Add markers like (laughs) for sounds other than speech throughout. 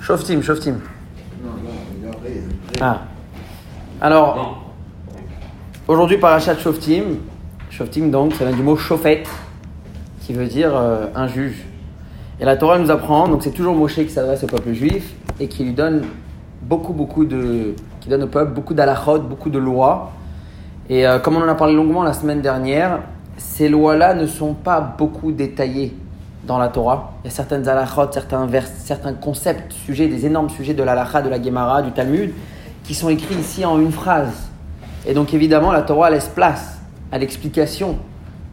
Shoftim, Shoftim. Ah. Alors, aujourd'hui, parachat Shoftim. Shoftim, donc, ça vient du mot Shofet, qui veut dire euh, un juge. Et la Torah nous apprend, donc c'est toujours Moshe qui s'adresse au peuple juif et qui lui donne beaucoup, beaucoup de. qui donne au peuple beaucoup d'alachot, beaucoup de lois. Et euh, comme on en a parlé longuement la semaine dernière, ces lois-là ne sont pas beaucoup détaillées dans la Torah. Il y a certaines alachot, certains vers, certains concepts, sujets, des énormes sujets de l'alacha, de la Gemara, du Talmud, qui sont écrits ici en une phrase. Et donc évidemment, la Torah laisse place à l'explication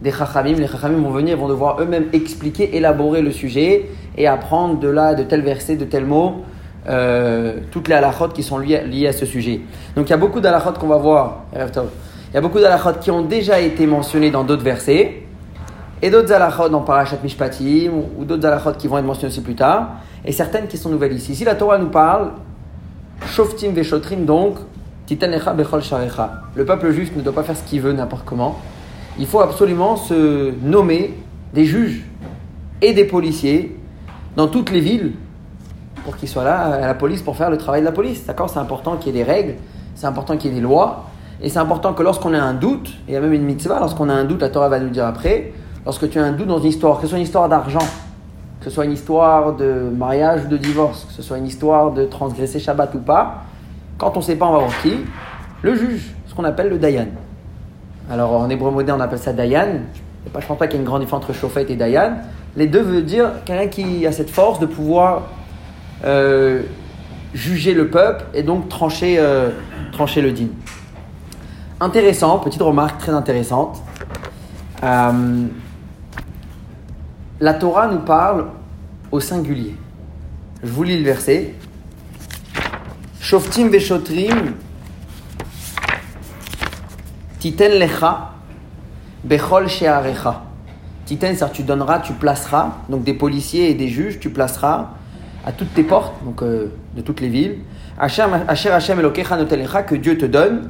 des Chachamim. Les Chachamim vont venir, vont devoir eux-mêmes expliquer, élaborer le sujet et apprendre de là, de tel verset, de tel mot, euh, toutes les halachot qui sont liées, liées à ce sujet. Donc il y a beaucoup d'halachot qu'on va voir. Il y a beaucoup d'halachot qui ont déjà été mentionnés dans d'autres versets et d'autres halachot dans Parashat Mishpatim ou, d'autres halachot qui vont être mentionnés aussi plus tard et certaines qui sont nouvelles ici. Ici, la Torah nous parle Shoftim Veshotrim, donc Titanecha Bechol Sharecha. Le peuple juif ne doit pas faire ce qu'il veut n'importe comment. Il faut absolument se nommer des juges et des policiers dans toutes les villes pour qu'ils soient là à la police pour faire le travail de la police. D'accord C'est important qu'il y ait des règles, c'est important qu'il y ait des lois, et c'est important que lorsqu'on a un doute, et il y a même une mitzvah, lorsqu'on a un doute, la Torah va nous dire après, lorsque tu as un doute dans une histoire, que ce soit une histoire d'argent, que ce soit une histoire de mariage ou de divorce, que ce soit une histoire de transgresser Shabbat ou pas, quand on ne sait pas, on va voir qui Le juge, ce qu'on appelle le Dayan. Alors en hébreu moderne, on appelle ça Dayan. Je ne pense pas qu'il y ait une grande différence entre Shofet et Dayan. Les deux veut dire quelqu'un qui a cette force de pouvoir euh, juger le peuple et donc trancher, euh, le din. Intéressant, petite remarque très intéressante. Euh, la Torah nous parle au singulier. Je vous lis le verset. Shoftim veshotrim titen lecha bechol shearecha. Titen, c'est tu donneras, tu placeras. Donc des policiers et des juges, tu placeras à toutes tes portes, donc euh, de toutes les villes. Asher Hashem Elokecha notelecha, que Dieu te donne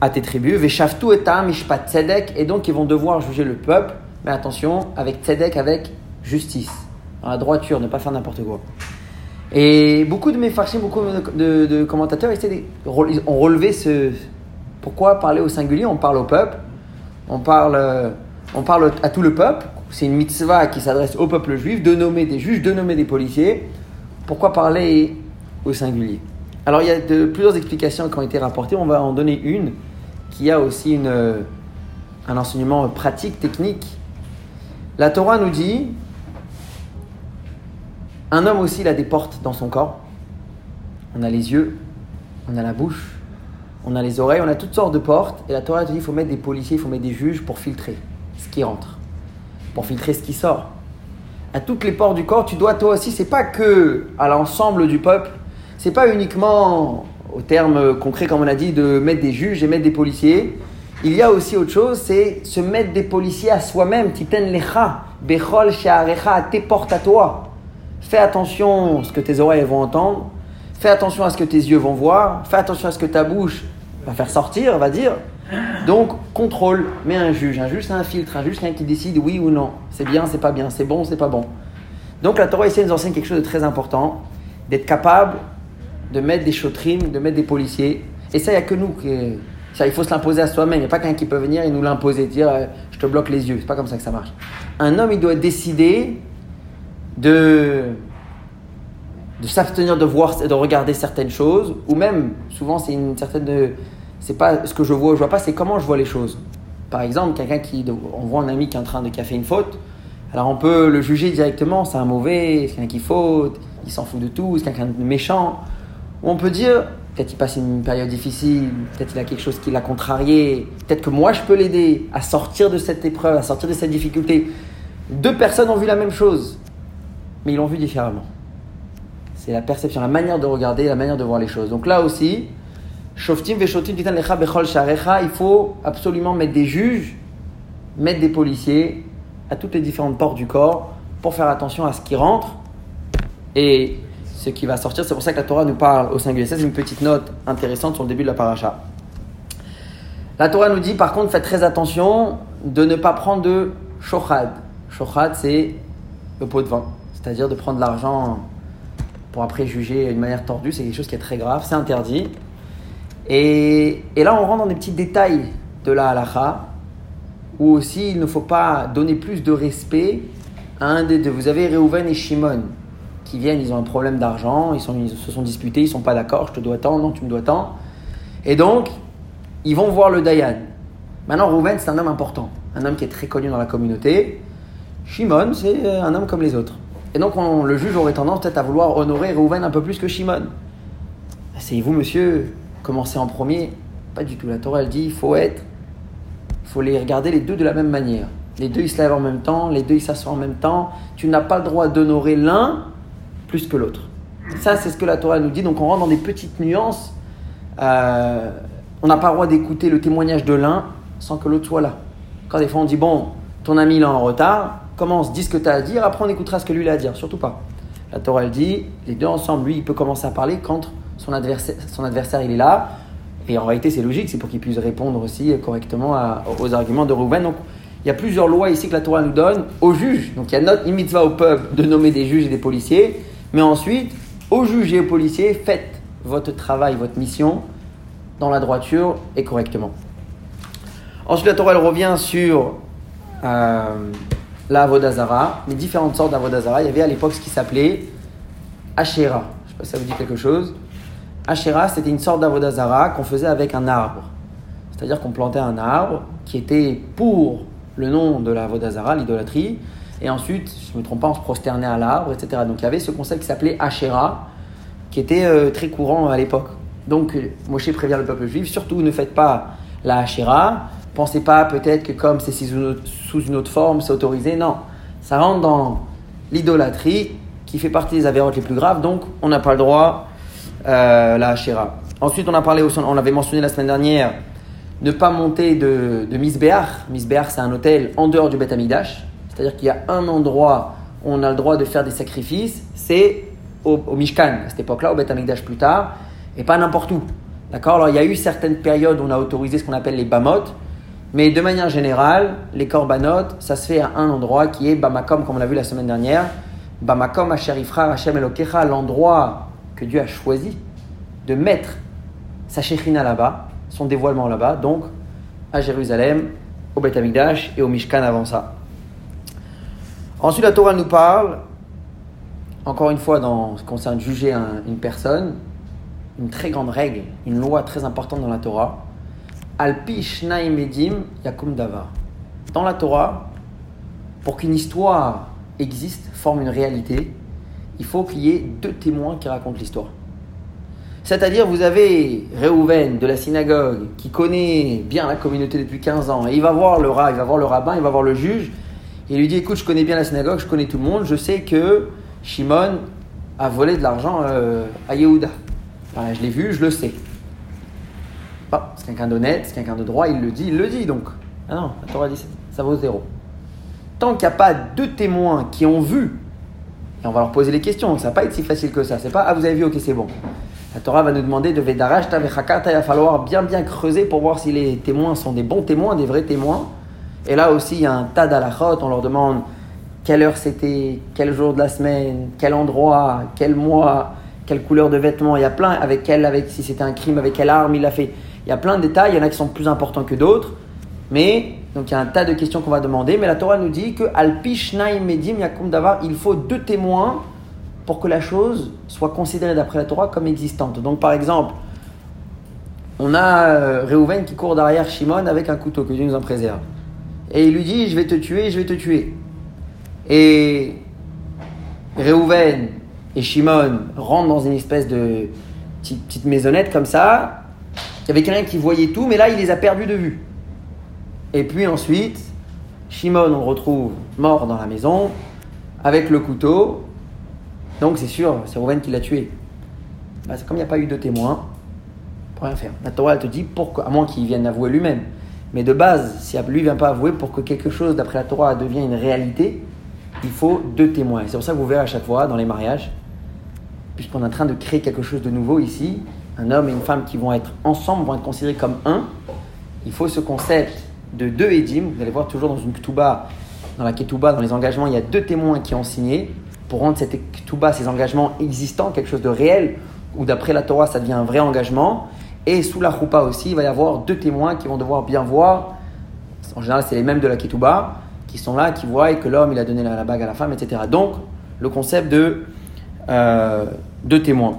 à tes tribus. Veshaftu etam mishpat tzedek, et donc ils vont devoir juger le peuple. Mais attention, avec tzedek, avec justice, la droiture, ne pas faire n'importe quoi. Et beaucoup de mes beaucoup de, commentateurs ont relevé ce. Pourquoi parler au singulier? On parle au peuple, on parle, euh, on parle à tout le peuple. C'est une mitzvah qui s'adresse au peuple juif de nommer des juges, de nommer des policiers. Pourquoi parler au singulier? Alors il y a de, plusieurs explications qui ont été rapportées. On va en donner une qui a aussi une, un enseignement pratique, technique. La Torah nous dit un homme aussi, il a des portes dans son corps. On a les yeux, on a la bouche, on a les oreilles, on a toutes sortes de portes. Et la Torah te dit il faut mettre des policiers, il faut mettre des juges pour filtrer ce qui entre, pour filtrer ce qui sort. À toutes les portes du corps, tu dois toi aussi, c'est pas que à l'ensemble du peuple, c'est pas uniquement au terme concret, comme on a dit, de mettre des juges et mettre des policiers. Il y a aussi autre chose, c'est se mettre des policiers à soi-même. Titen lecha, bechol she'arecha, à tes portes à toi. Fais attention à ce que tes oreilles vont entendre. Fais attention à ce que tes yeux vont voir. Fais attention à ce que ta bouche va faire sortir, va dire. Donc, contrôle, mets un juge. Un juge, c'est un filtre. Un juge, c'est quelqu'un qui décide oui ou non. C'est bien, c'est pas bien. C'est bon, c'est pas bon. Donc, la Torah ici nous enseigne quelque chose de très important d'être capable de mettre des chotrines, de mettre des policiers. Et ça, il n'y a que nous qui. Il faut se l'imposer à soi-même. Il n'y a pas quelqu'un qui peut venir et nous l'imposer, dire euh, je te bloque les yeux. C'est pas comme ça que ça marche. Un homme, il doit décider de, de s'abstenir de voir, de regarder certaines choses, ou même, souvent, c'est une certaine. C'est pas ce que je vois, je vois pas, c'est comment je vois les choses. Par exemple, quelqu'un qui. On voit un ami qui est en train de fait une faute. Alors on peut le juger directement, c'est un mauvais, c'est quelqu'un qui faute, il s'en fout de tout, c'est quelqu'un de méchant. Ou on peut dire, peut-être il passe une période difficile, peut-être il a quelque chose qui l'a contrarié, peut-être que moi je peux l'aider à sortir de cette épreuve, à sortir de cette difficulté. Deux personnes ont vu la même chose, mais ils l'ont vu différemment. C'est la perception, la manière de regarder, la manière de voir les choses. Donc là aussi, il faut absolument mettre des juges, mettre des policiers à toutes les différentes portes du corps pour faire attention à ce qui rentre et ce qui va sortir. C'est pour ça que la Torah nous parle au singulier. C'est une petite note intéressante sur le début de la paracha. La Torah nous dit par contre, faites très attention de ne pas prendre de shochad. Shochad, c'est le pot de vin, c'est-à-dire de prendre l'argent pour après juger d'une manière tordue, c'est quelque chose qui est très grave, c'est interdit. Et, et, là, on rentre dans des petits détails de la halacha, où aussi il ne faut pas donner plus de respect à un des deux. Vous avez Reuven et Shimon qui viennent, ils ont un problème d'argent, ils, ils, se sont disputés, ils sont pas d'accord, je te dois tant, non, tu me dois tant. Et donc, ils vont voir le Dayan. Maintenant, Reuven, c'est un homme important, un homme qui est très connu dans la communauté. Shimon, c'est un homme comme les autres. Et donc, on, le juge aurait tendance peut-être à vouloir honorer Reuven un peu plus que Shimon. Asseyez-vous, monsieur, commencez en premier. Pas du tout. La Torah, elle dit il faut être, il faut les regarder les deux de la même manière. Les deux, ils se lèvent en même temps, les deux, ils s'assoient en même temps. Tu n'as pas le droit d'honorer l'un plus que l'autre. Ça, c'est ce que la Torah nous dit. Donc, on rentre dans des petites nuances. Euh, on n'a pas le droit d'écouter le témoignage de l'un sans que l'autre soit là. Quand des fois, on dit Bon, ton ami, il est en retard, commence, dis ce que tu as à dire, après, on écoutera ce que lui a à dire. Surtout pas. La Torah, elle dit Les deux ensemble, lui, il peut commencer à parler quand son adversaire, son adversaire il est là. Et en réalité, c'est logique, c'est pour qu'il puisse répondre aussi correctement aux arguments de Rouven. Donc, il y a plusieurs lois ici que la Torah nous donne aux juges. Donc, il y a notre mitzvah au peuple de nommer des juges et des policiers. Mais ensuite, aux juges et aux policiers, faites votre travail, votre mission dans la droiture et correctement. Ensuite, la Torah elle revient sur euh, la Avodazara, les différentes sortes d'Avodazara. Il y avait à l'époque ce qui s'appelait Asherah. Je ne sais pas si ça vous dit quelque chose. Asherah, c'était une sorte d'Avodazara qu'on faisait avec un arbre. C'est-à-dire qu'on plantait un arbre qui était pour le nom de la Vodazara, l'idolâtrie, et ensuite, si je ne me trompe pas, on se prosternait à l'arbre, etc. Donc il y avait ce concept qui s'appelait Asherah, qui était euh, très courant à l'époque. Donc euh, Moshe prévient le peuple juif, surtout ne faites pas la Asherah, pensez pas peut-être que comme c'est sous une autre forme, c'est autorisé. Non, ça rentre dans l'idolâtrie qui fait partie des avérotes les plus graves, donc on n'a pas le droit euh, la Asherah. Ensuite, on a parlé, on avait mentionné la semaine dernière, ne pas monter de, de Misbéach. Misbéach, c'est un hôtel en dehors du Beth Amidash. C'est-à-dire qu'il y a un endroit où on a le droit de faire des sacrifices, c'est au, Mishkan, à cette époque-là, au Beth Amikdash plus tard, et pas n'importe où. D'accord? Alors il y a eu certaines périodes où on a autorisé ce qu'on appelle les bamot, mais de manière générale, les korbanot, ça se fait à un endroit qui est Bamakom, comme on l'a vu la semaine dernière. Bamakom, Asherifra, Hashem Elokecha, l'endroit que Dieu a choisi de mettre sa Shechina là-bas, son dévoilement là-bas, donc à Jérusalem, au Beth Amikdash et au Mishkan avant ça. Ensuite, la Torah nous parle, encore une fois, dans ce qui concerne juger une personne, une très grande règle, une loi très importante dans la Torah. Alpi Shnaim Edim Yakum Davar. Dans la Torah, pour qu'une histoire existe, forme une réalité, il faut qu'il y ait deux témoins qui racontent l'histoire. C'est-à-dire, vous avez Réhouven de la synagogue qui connaît bien la communauté depuis 15 ans, et il va voir le il va voir le rabbin, il va voir le juge, il lui dit Écoute, je connais bien la synagogue, je connais tout le monde, je sais que Shimon a volé de l'argent euh, à Yehuda. je l'ai vu, je le sais. c'est quelqu'un d'honnête, c'est quelqu'un de droit, il le dit, il le dit donc. Ah non, la Torah dit ça vaut zéro. Tant qu'il n'y a pas deux témoins qui ont vu, et on va leur poser les questions, ça ne va pas être si facile que ça. C'est pas Ah, vous avez vu, ok, c'est bon. La Torah va nous demander de Vedarash, il va falloir bien bien creuser pour voir si les témoins sont des bons témoins, des vrais témoins. Et là aussi, il y a un tas d'alachot. On leur demande quelle heure c'était, quel jour de la semaine, quel endroit, quel mois, quelle couleur de vêtements. Il y a plein, avec quel, si c'était un crime, avec quelle arme il l'a fait. Il y a plein de détails. Il y en a qui sont plus importants que d'autres. Mais, donc il y a un tas de questions qu'on va demander. Mais la Torah nous dit que Yakum Davar, il faut deux témoins pour que la chose soit considérée d'après la Torah comme existante. Donc par exemple, on a euh, Réhouven qui court derrière Shimon avec un couteau, que Dieu nous en préserve et il lui dit Je vais te tuer, je vais te tuer. Et Réhouven et Shimon rentrent dans une espèce de petite, maisonnette comme ça. Il y avait quelqu'un qui voyait tout, mais là, il les a perdus de vue. Et puis ensuite, Shimon, on le retrouve mort dans la maison, avec le couteau. Donc c'est sûr, c'est Réhouven qui l'a tué. Bah, comme il n'y a pas eu de témoin, pour rien faire. La Torah, te dit pourquoi, à moins qu'il vienne avouer lui-même. Mais de base, si lui ne vient pas avouer pour que quelque chose, d'après la Torah, devienne une réalité, il faut deux témoins. C'est pour ça que vous verrez à chaque fois dans les mariages, puisqu'on est en train de créer quelque chose de nouveau ici, un homme et une femme qui vont être ensemble, vont être considérés comme un, il faut ce concept de deux édim. Vous allez voir toujours dans une ketouba, dans la ketouba, dans les engagements, il y a deux témoins qui ont signé. pour rendre cette tout bas, ces engagements existants, quelque chose de réel, ou d'après la Torah, ça devient un vrai engagement. Et sous la choupa aussi, il va y avoir deux témoins qui vont devoir bien voir. En général, c'est les mêmes de la ketouba qui sont là, qui voient que l'homme, il a donné la, bague à la femme, etc. Donc, le concept de euh, deux témoins.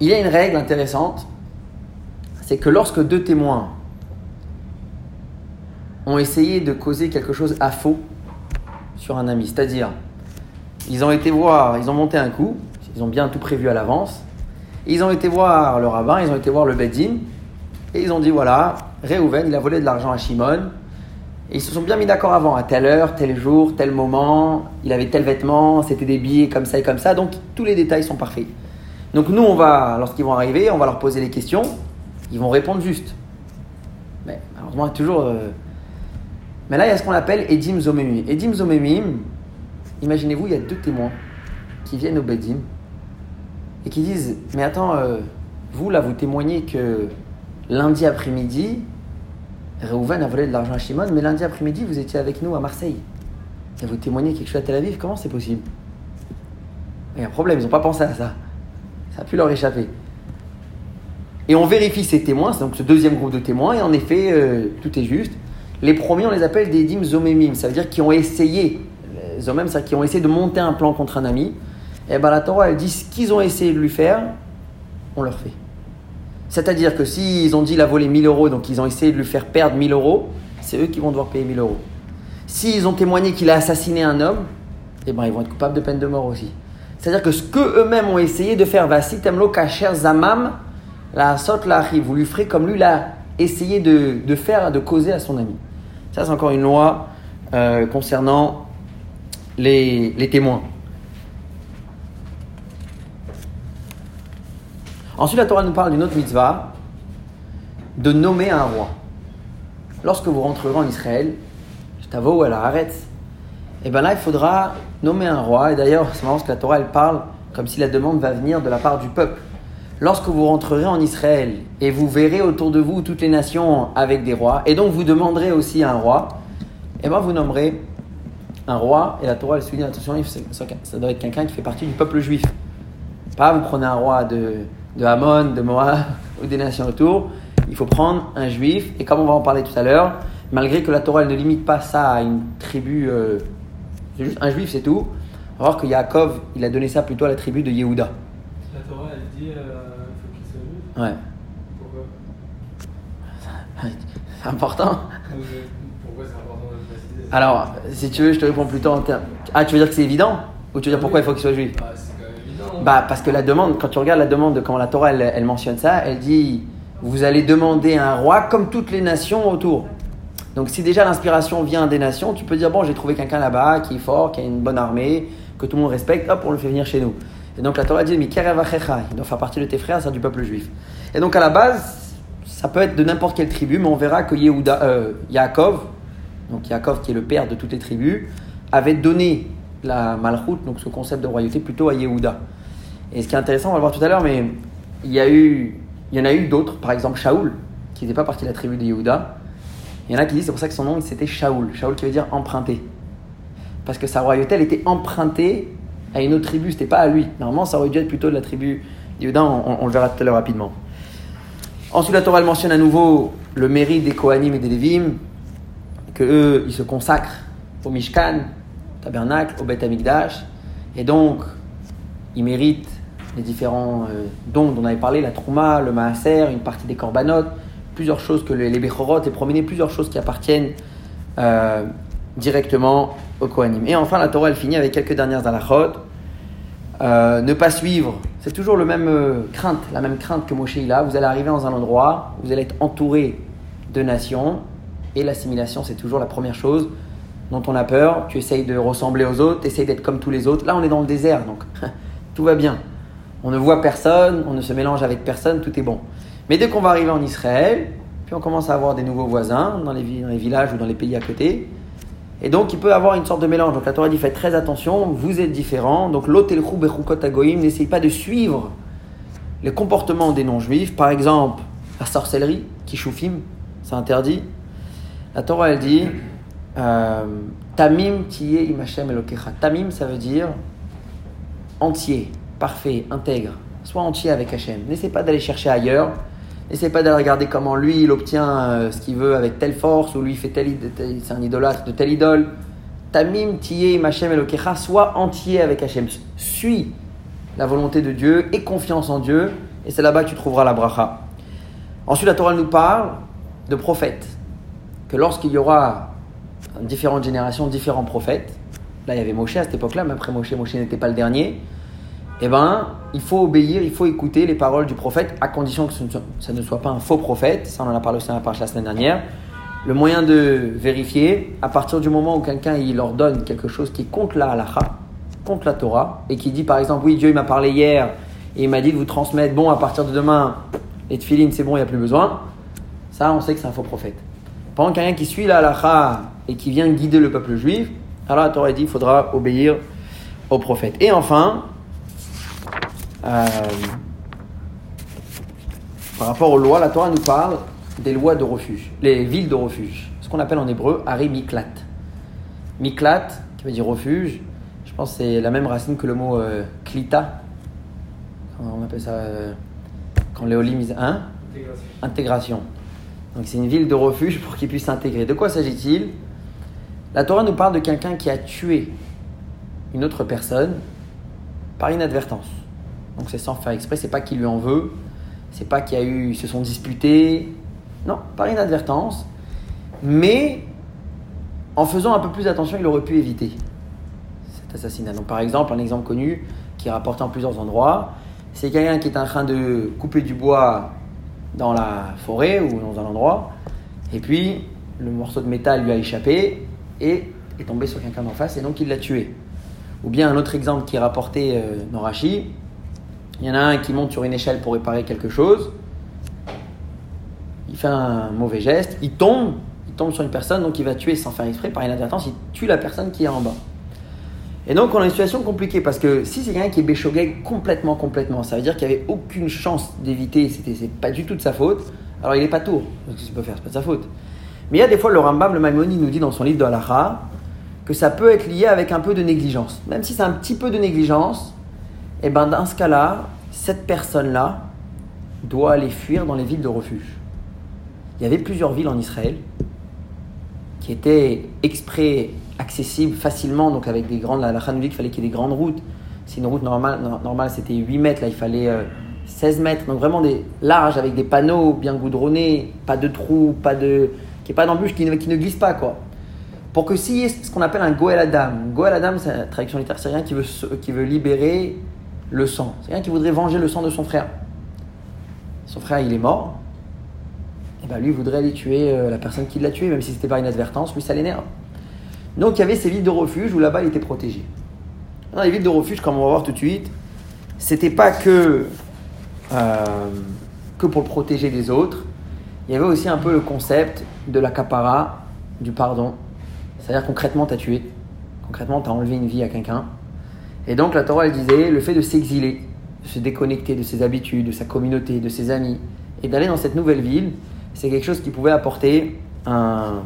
Il y a une règle intéressante, c'est que lorsque deux témoins ont essayé de causer quelque chose à faux sur un ami, c'est-à-dire ils ont été voir, ils ont monté un coup, ils ont bien tout prévu à l'avance, ils ont été voir le rabbin, ils ont été voir le Bedin, et ils ont dit voilà, Réhouven, il a volé de l'argent à Shimon, et ils se sont bien mis d'accord avant, à telle heure, tel jour, tel moment, il avait tel vêtement, c'était des billets comme ça et comme ça, donc tous les détails sont parfaits. Donc nous, on va, lorsqu'ils vont arriver, on va leur poser les questions, ils vont répondre juste. Mais malheureusement, toujours. Euh, mais là, il y a ce qu'on appelle Edim Zomemim. Edim Zomemim, imaginez-vous, il y a deux témoins qui viennent au Bedim et qui disent Mais attends, euh, vous là, vous témoignez que lundi après-midi, Reuven a volé de l'argent à Shimon, mais lundi après-midi, vous étiez avec nous à Marseille. Et vous témoignez quelque chose à Tel Aviv, comment c'est possible? Il y a un problème, ils n'ont pas pensé à ça. Ça a pu leur échapper. Et on vérifie ces témoins, c'est donc ce deuxième groupe de témoins, et en effet, euh, tout est juste. Les premiers, on les appelle des dim zomemim, ça veut dire qui ont essayé, zomem, c'est-à-dire qui ont essayé de monter un plan contre un ami. Et bien la Torah, elle dit ce qu'ils ont essayé de lui faire, on leur fait. C'est-à-dire que s'ils ont dit il a volé 1000 euros, donc ils ont essayé de lui faire perdre 1000 euros, c'est eux qui vont devoir payer 1000 euros. S'ils ont témoigné qu'il a assassiné un homme, eh ben, ils vont être coupables de peine de mort aussi. C'est-à-dire que ce qu'eux-mêmes ont essayé de faire, Vasi temlo kacher zamam, la sot la vous lui ferez comme lui l'a essayé de, de, faire, de causer à son ami. Ça, c'est encore une loi euh, concernant les témoins. Ensuite, la Torah nous parle d'une autre mitzvah, de nommer un roi. Lorsque vous rentrerez en Israël, je t'avoue, elle arrête. Et bien là, il faudra nommer un roi. Et d'ailleurs, c'est marrant parce que la Torah, elle parle comme si la demande va venir de la part du peuple. Lorsque vous rentrerez en Israël et vous verrez autour de vous toutes les nations avec des rois, et donc vous demanderez aussi un roi, et bien vous nommerez un roi, et la Torah, elle souligne, attention, ça doit être quelqu'un qui fait partie du peuple juif. Pas vous prenez un roi de, de Hamon, de Moab (laughs) ou des nations autour, il faut prendre un juif, et comme on va en parler tout à l'heure, malgré que la Torah ne limite pas ça à une tribu euh, c'est juste un juif, c'est tout. On va voir que Yaakov, il a donné ça plutôt à la tribu de Yehuda. La Torah, elle dit euh, faut qu'il soit juif Ouais. Pourquoi? C'est important. Pourquoi c'est important de le préciser? Alors, si tu veux, je te réponds plutôt en termes. Ah, tu veux dire que c'est évident? Ou tu veux dire pourquoi il faut qu'il soit juif? Bah, c'est quand même évident. Bah, parce que la demande, quand tu regardes la demande de quand la Torah, elle, mentionne ça, elle dit Vous allez demander un roi comme toutes les nations autour. Donc si déjà l'inspiration vient des nations, tu peux dire bon j'ai trouvé quelqu'un là-bas qui est fort, qui a une bonne armée, que tout le monde respecte, hop on le fait venir chez nous. Et donc la Torah dit mais il doit faire partie de tes frères, c'est du peuple juif. Et donc à la base, ça peut être de n'importe quelle tribu, mais on verra que Yehuda, euh, Yaakov, donc Yaakov qui est le père de toutes les tribus, avait donné la malchoute, donc ce concept de royauté, plutôt à Yehuda. Et ce qui est intéressant, on va le voir tout à l'heure, mais il y, en a eu d'autres, par exemple Shaoul, qui n'était pas partie de la tribu de Yehuda, il y en a qui disent c'est pour ça que son nom c'était Shaoul. Shaoul qui veut dire emprunté. Parce que sa royauté elle était empruntée à une autre tribu, c'était pas à lui. Normalement ça aurait dû être plutôt de la tribu d'Yehuda, on, le verra tout à l'heure rapidement. Ensuite la Torah mentionne à nouveau le mérite des Kohanim et des Lévim, que eux ils se consacrent au Mishkan, au tabernacle, au Beth Amikdash, et donc ils méritent les différents euh, dons dont on avait parlé, la Trouma, le Maaser, une partie des Korbanot, plusieurs choses que les, les Bechorot, les promener, plusieurs choses qui appartiennent euh, directement au Kohanim. Et enfin, la Torah, elle finit avec quelques dernières halachot. Euh, ne pas suivre, c'est toujours le même crainte, la même crainte que Moshe. Vous allez arriver dans un endroit, vous allez être entouré de nations, et l'assimilation, c'est toujours la première chose dont on a peur. Tu essayes de ressembler aux autres, tu essayes d'être comme tous les autres. Là, on est dans le désert, donc (laughs) tout va bien. On ne voit personne, on ne se mélange avec personne, tout est bon. Mais dès qu'on va arriver en Israël, puis on commence à avoir des nouveaux voisins dans les, villages ou dans les pays à côté. Et donc, il peut avoir une sorte de mélange. Donc, la Torah dit faites très attention, vous êtes différents. Donc, l'otelchou bechukot agoïm, n'essaye pas de suivre les comportements des non-juifs. Par exemple, la sorcellerie, kishoufim, c'est interdit. La Torah, elle dit euh, Tamim tiye imachem elokecha. Tamim, ça veut dire entier, parfait, intègre. Sois entier avec Hachem. N'essaie pas d'aller chercher ailleurs. N'essaie pas d'aller regarder comment lui, il obtient euh, ce qu'il veut avec telle force, ou lui, fait tel, tel- c'est un idolâtre de telle idole. Tamim tiye imachem elokecha. Sois entier avec Hachem. Suis la volonté de Dieu et confiance en Dieu. Et c'est là-bas que tu trouveras la bracha. Ensuite, la Torah nous parle de prophètes. Que lorsqu'il y aura différentes générations, différents prophètes, là il y avait Moshe à cette époque-là, mais après Moshe, Moshe n'était pas le dernier, eh ben, il faut obéir, il faut écouter les paroles du prophète, à condition que ça ne soit pas un faux prophète. Ça, on en a parlé aussi dans la parole la semaine dernière. Le moyen de vérifier, à partir du moment où quelqu'un il leur donne quelque chose qui contre la halacha, contre la Torah, et qui dit par exemple, oui, Dieu il m'a parlé hier, et il m'a dit de vous transmettre, bon, à partir de demain, les tefilines, c'est bon, il n'y a plus besoin, ça, on sait que c'est un faux prophète. Par contre, quelqu'un qui suit la halacha et qui vient guider le peuple juif, alors la Torah dit qu'il faudra obéir au prophète. Et enfin, euh, par rapport aux lois, la Torah nous parle des lois de refuge, les villes de refuge, ce qu'on appelle en hébreu Ari Miklat. Miklat, qui veut dire refuge, je pense que c'est la même racine que le mot euh, klita. Comment on appelle ça euh, Quand l'éolim is un Intégration. intégration. Donc c'est une ville de refuge pour qu'ils puissent s'intégrer. De quoi s'agit-il? La Torah nous parle de quelqu'un qui a tué une autre personne par inadvertance. Donc c'est sans faire exprès, c'est pas qu'il lui en veut, c'est pas qu'il y a eu, ils se sont disputés, non, par inadvertance. Mais en faisant un peu plus attention, il aurait pu éviter cet assassinat. Donc par exemple, un exemple connu qui est rapporté en plusieurs endroits, c'est quelqu'un qui est en train de couper du bois dans la forêt ou dans un endroit, et puis le morceau de métal lui a échappé et est tombé sur quelqu'un d'en face et donc il l'a tué. Ou bien un autre exemple qui est rapporté euh, dans Rachi, il y en a un qui monte sur une échelle pour réparer quelque chose, il fait un mauvais geste, il tombe, il tombe sur une personne, donc il va tuer sans faire exprès, par inadvertance, il tue la personne qui est en bas. Et donc on a une situation compliquée parce que si c'est quelqu'un qui est béchogué complètement, complètement, ça veut dire qu'il n'y avait aucune chance d'éviter, c'était c'est pas du tout de sa faute, alors il n'est pas tour. Ce qu'il peut faire, c'est pas de sa faute. Mais il y a des fois, le Rambam, le Maimoni nous dit dans son livre de Halacha que ça peut être lié avec un peu de négligence. Même si c'est un petit peu de négligence, et ben dans ce cas-là, cette personne-là doit aller fuir dans les villes de refuge. Il y avait plusieurs villes en Israël qui étaient exprès accessibles facilement, donc avec des grandes. La dit qu'il fallait qu'il y ait des grandes routes. Si une route normale, no- normale c'était 8 mètres, là il fallait euh, 16 mètres. Donc vraiment des larges avec des panneaux bien goudronnés, pas de trous, pas de. qui est pas d'embûche, qui ne, qui ne glisse pas quoi. Pour que ait ce qu'on appelle un Goel Adam, Goel Adam, c'est la traduction littéraire, quelqu'un qui veut, qui veut libérer le sang. C'est quelqu'un qui voudrait venger le sang de son frère. Son frère, il est mort. Et ben lui il voudrait aller tuer euh, la personne qui l'a tué, même si c'était par inadvertance, lui ça l'énerve. Donc il y avait ces villes de refuge où là-bas il était protégé. Dans les villes de refuge, comme on va voir tout de suite, c'était pas que, euh, que pour protéger des autres, il y avait aussi un peu le concept de la capara, du pardon. C'est-à-dire concrètement, tu as tué, concrètement, tu as enlevé une vie à quelqu'un. Et donc la Torah, disait, le fait de s'exiler, de se déconnecter de ses habitudes, de sa communauté, de ses amis, et d'aller dans cette nouvelle ville, c'est quelque chose qui pouvait apporter un,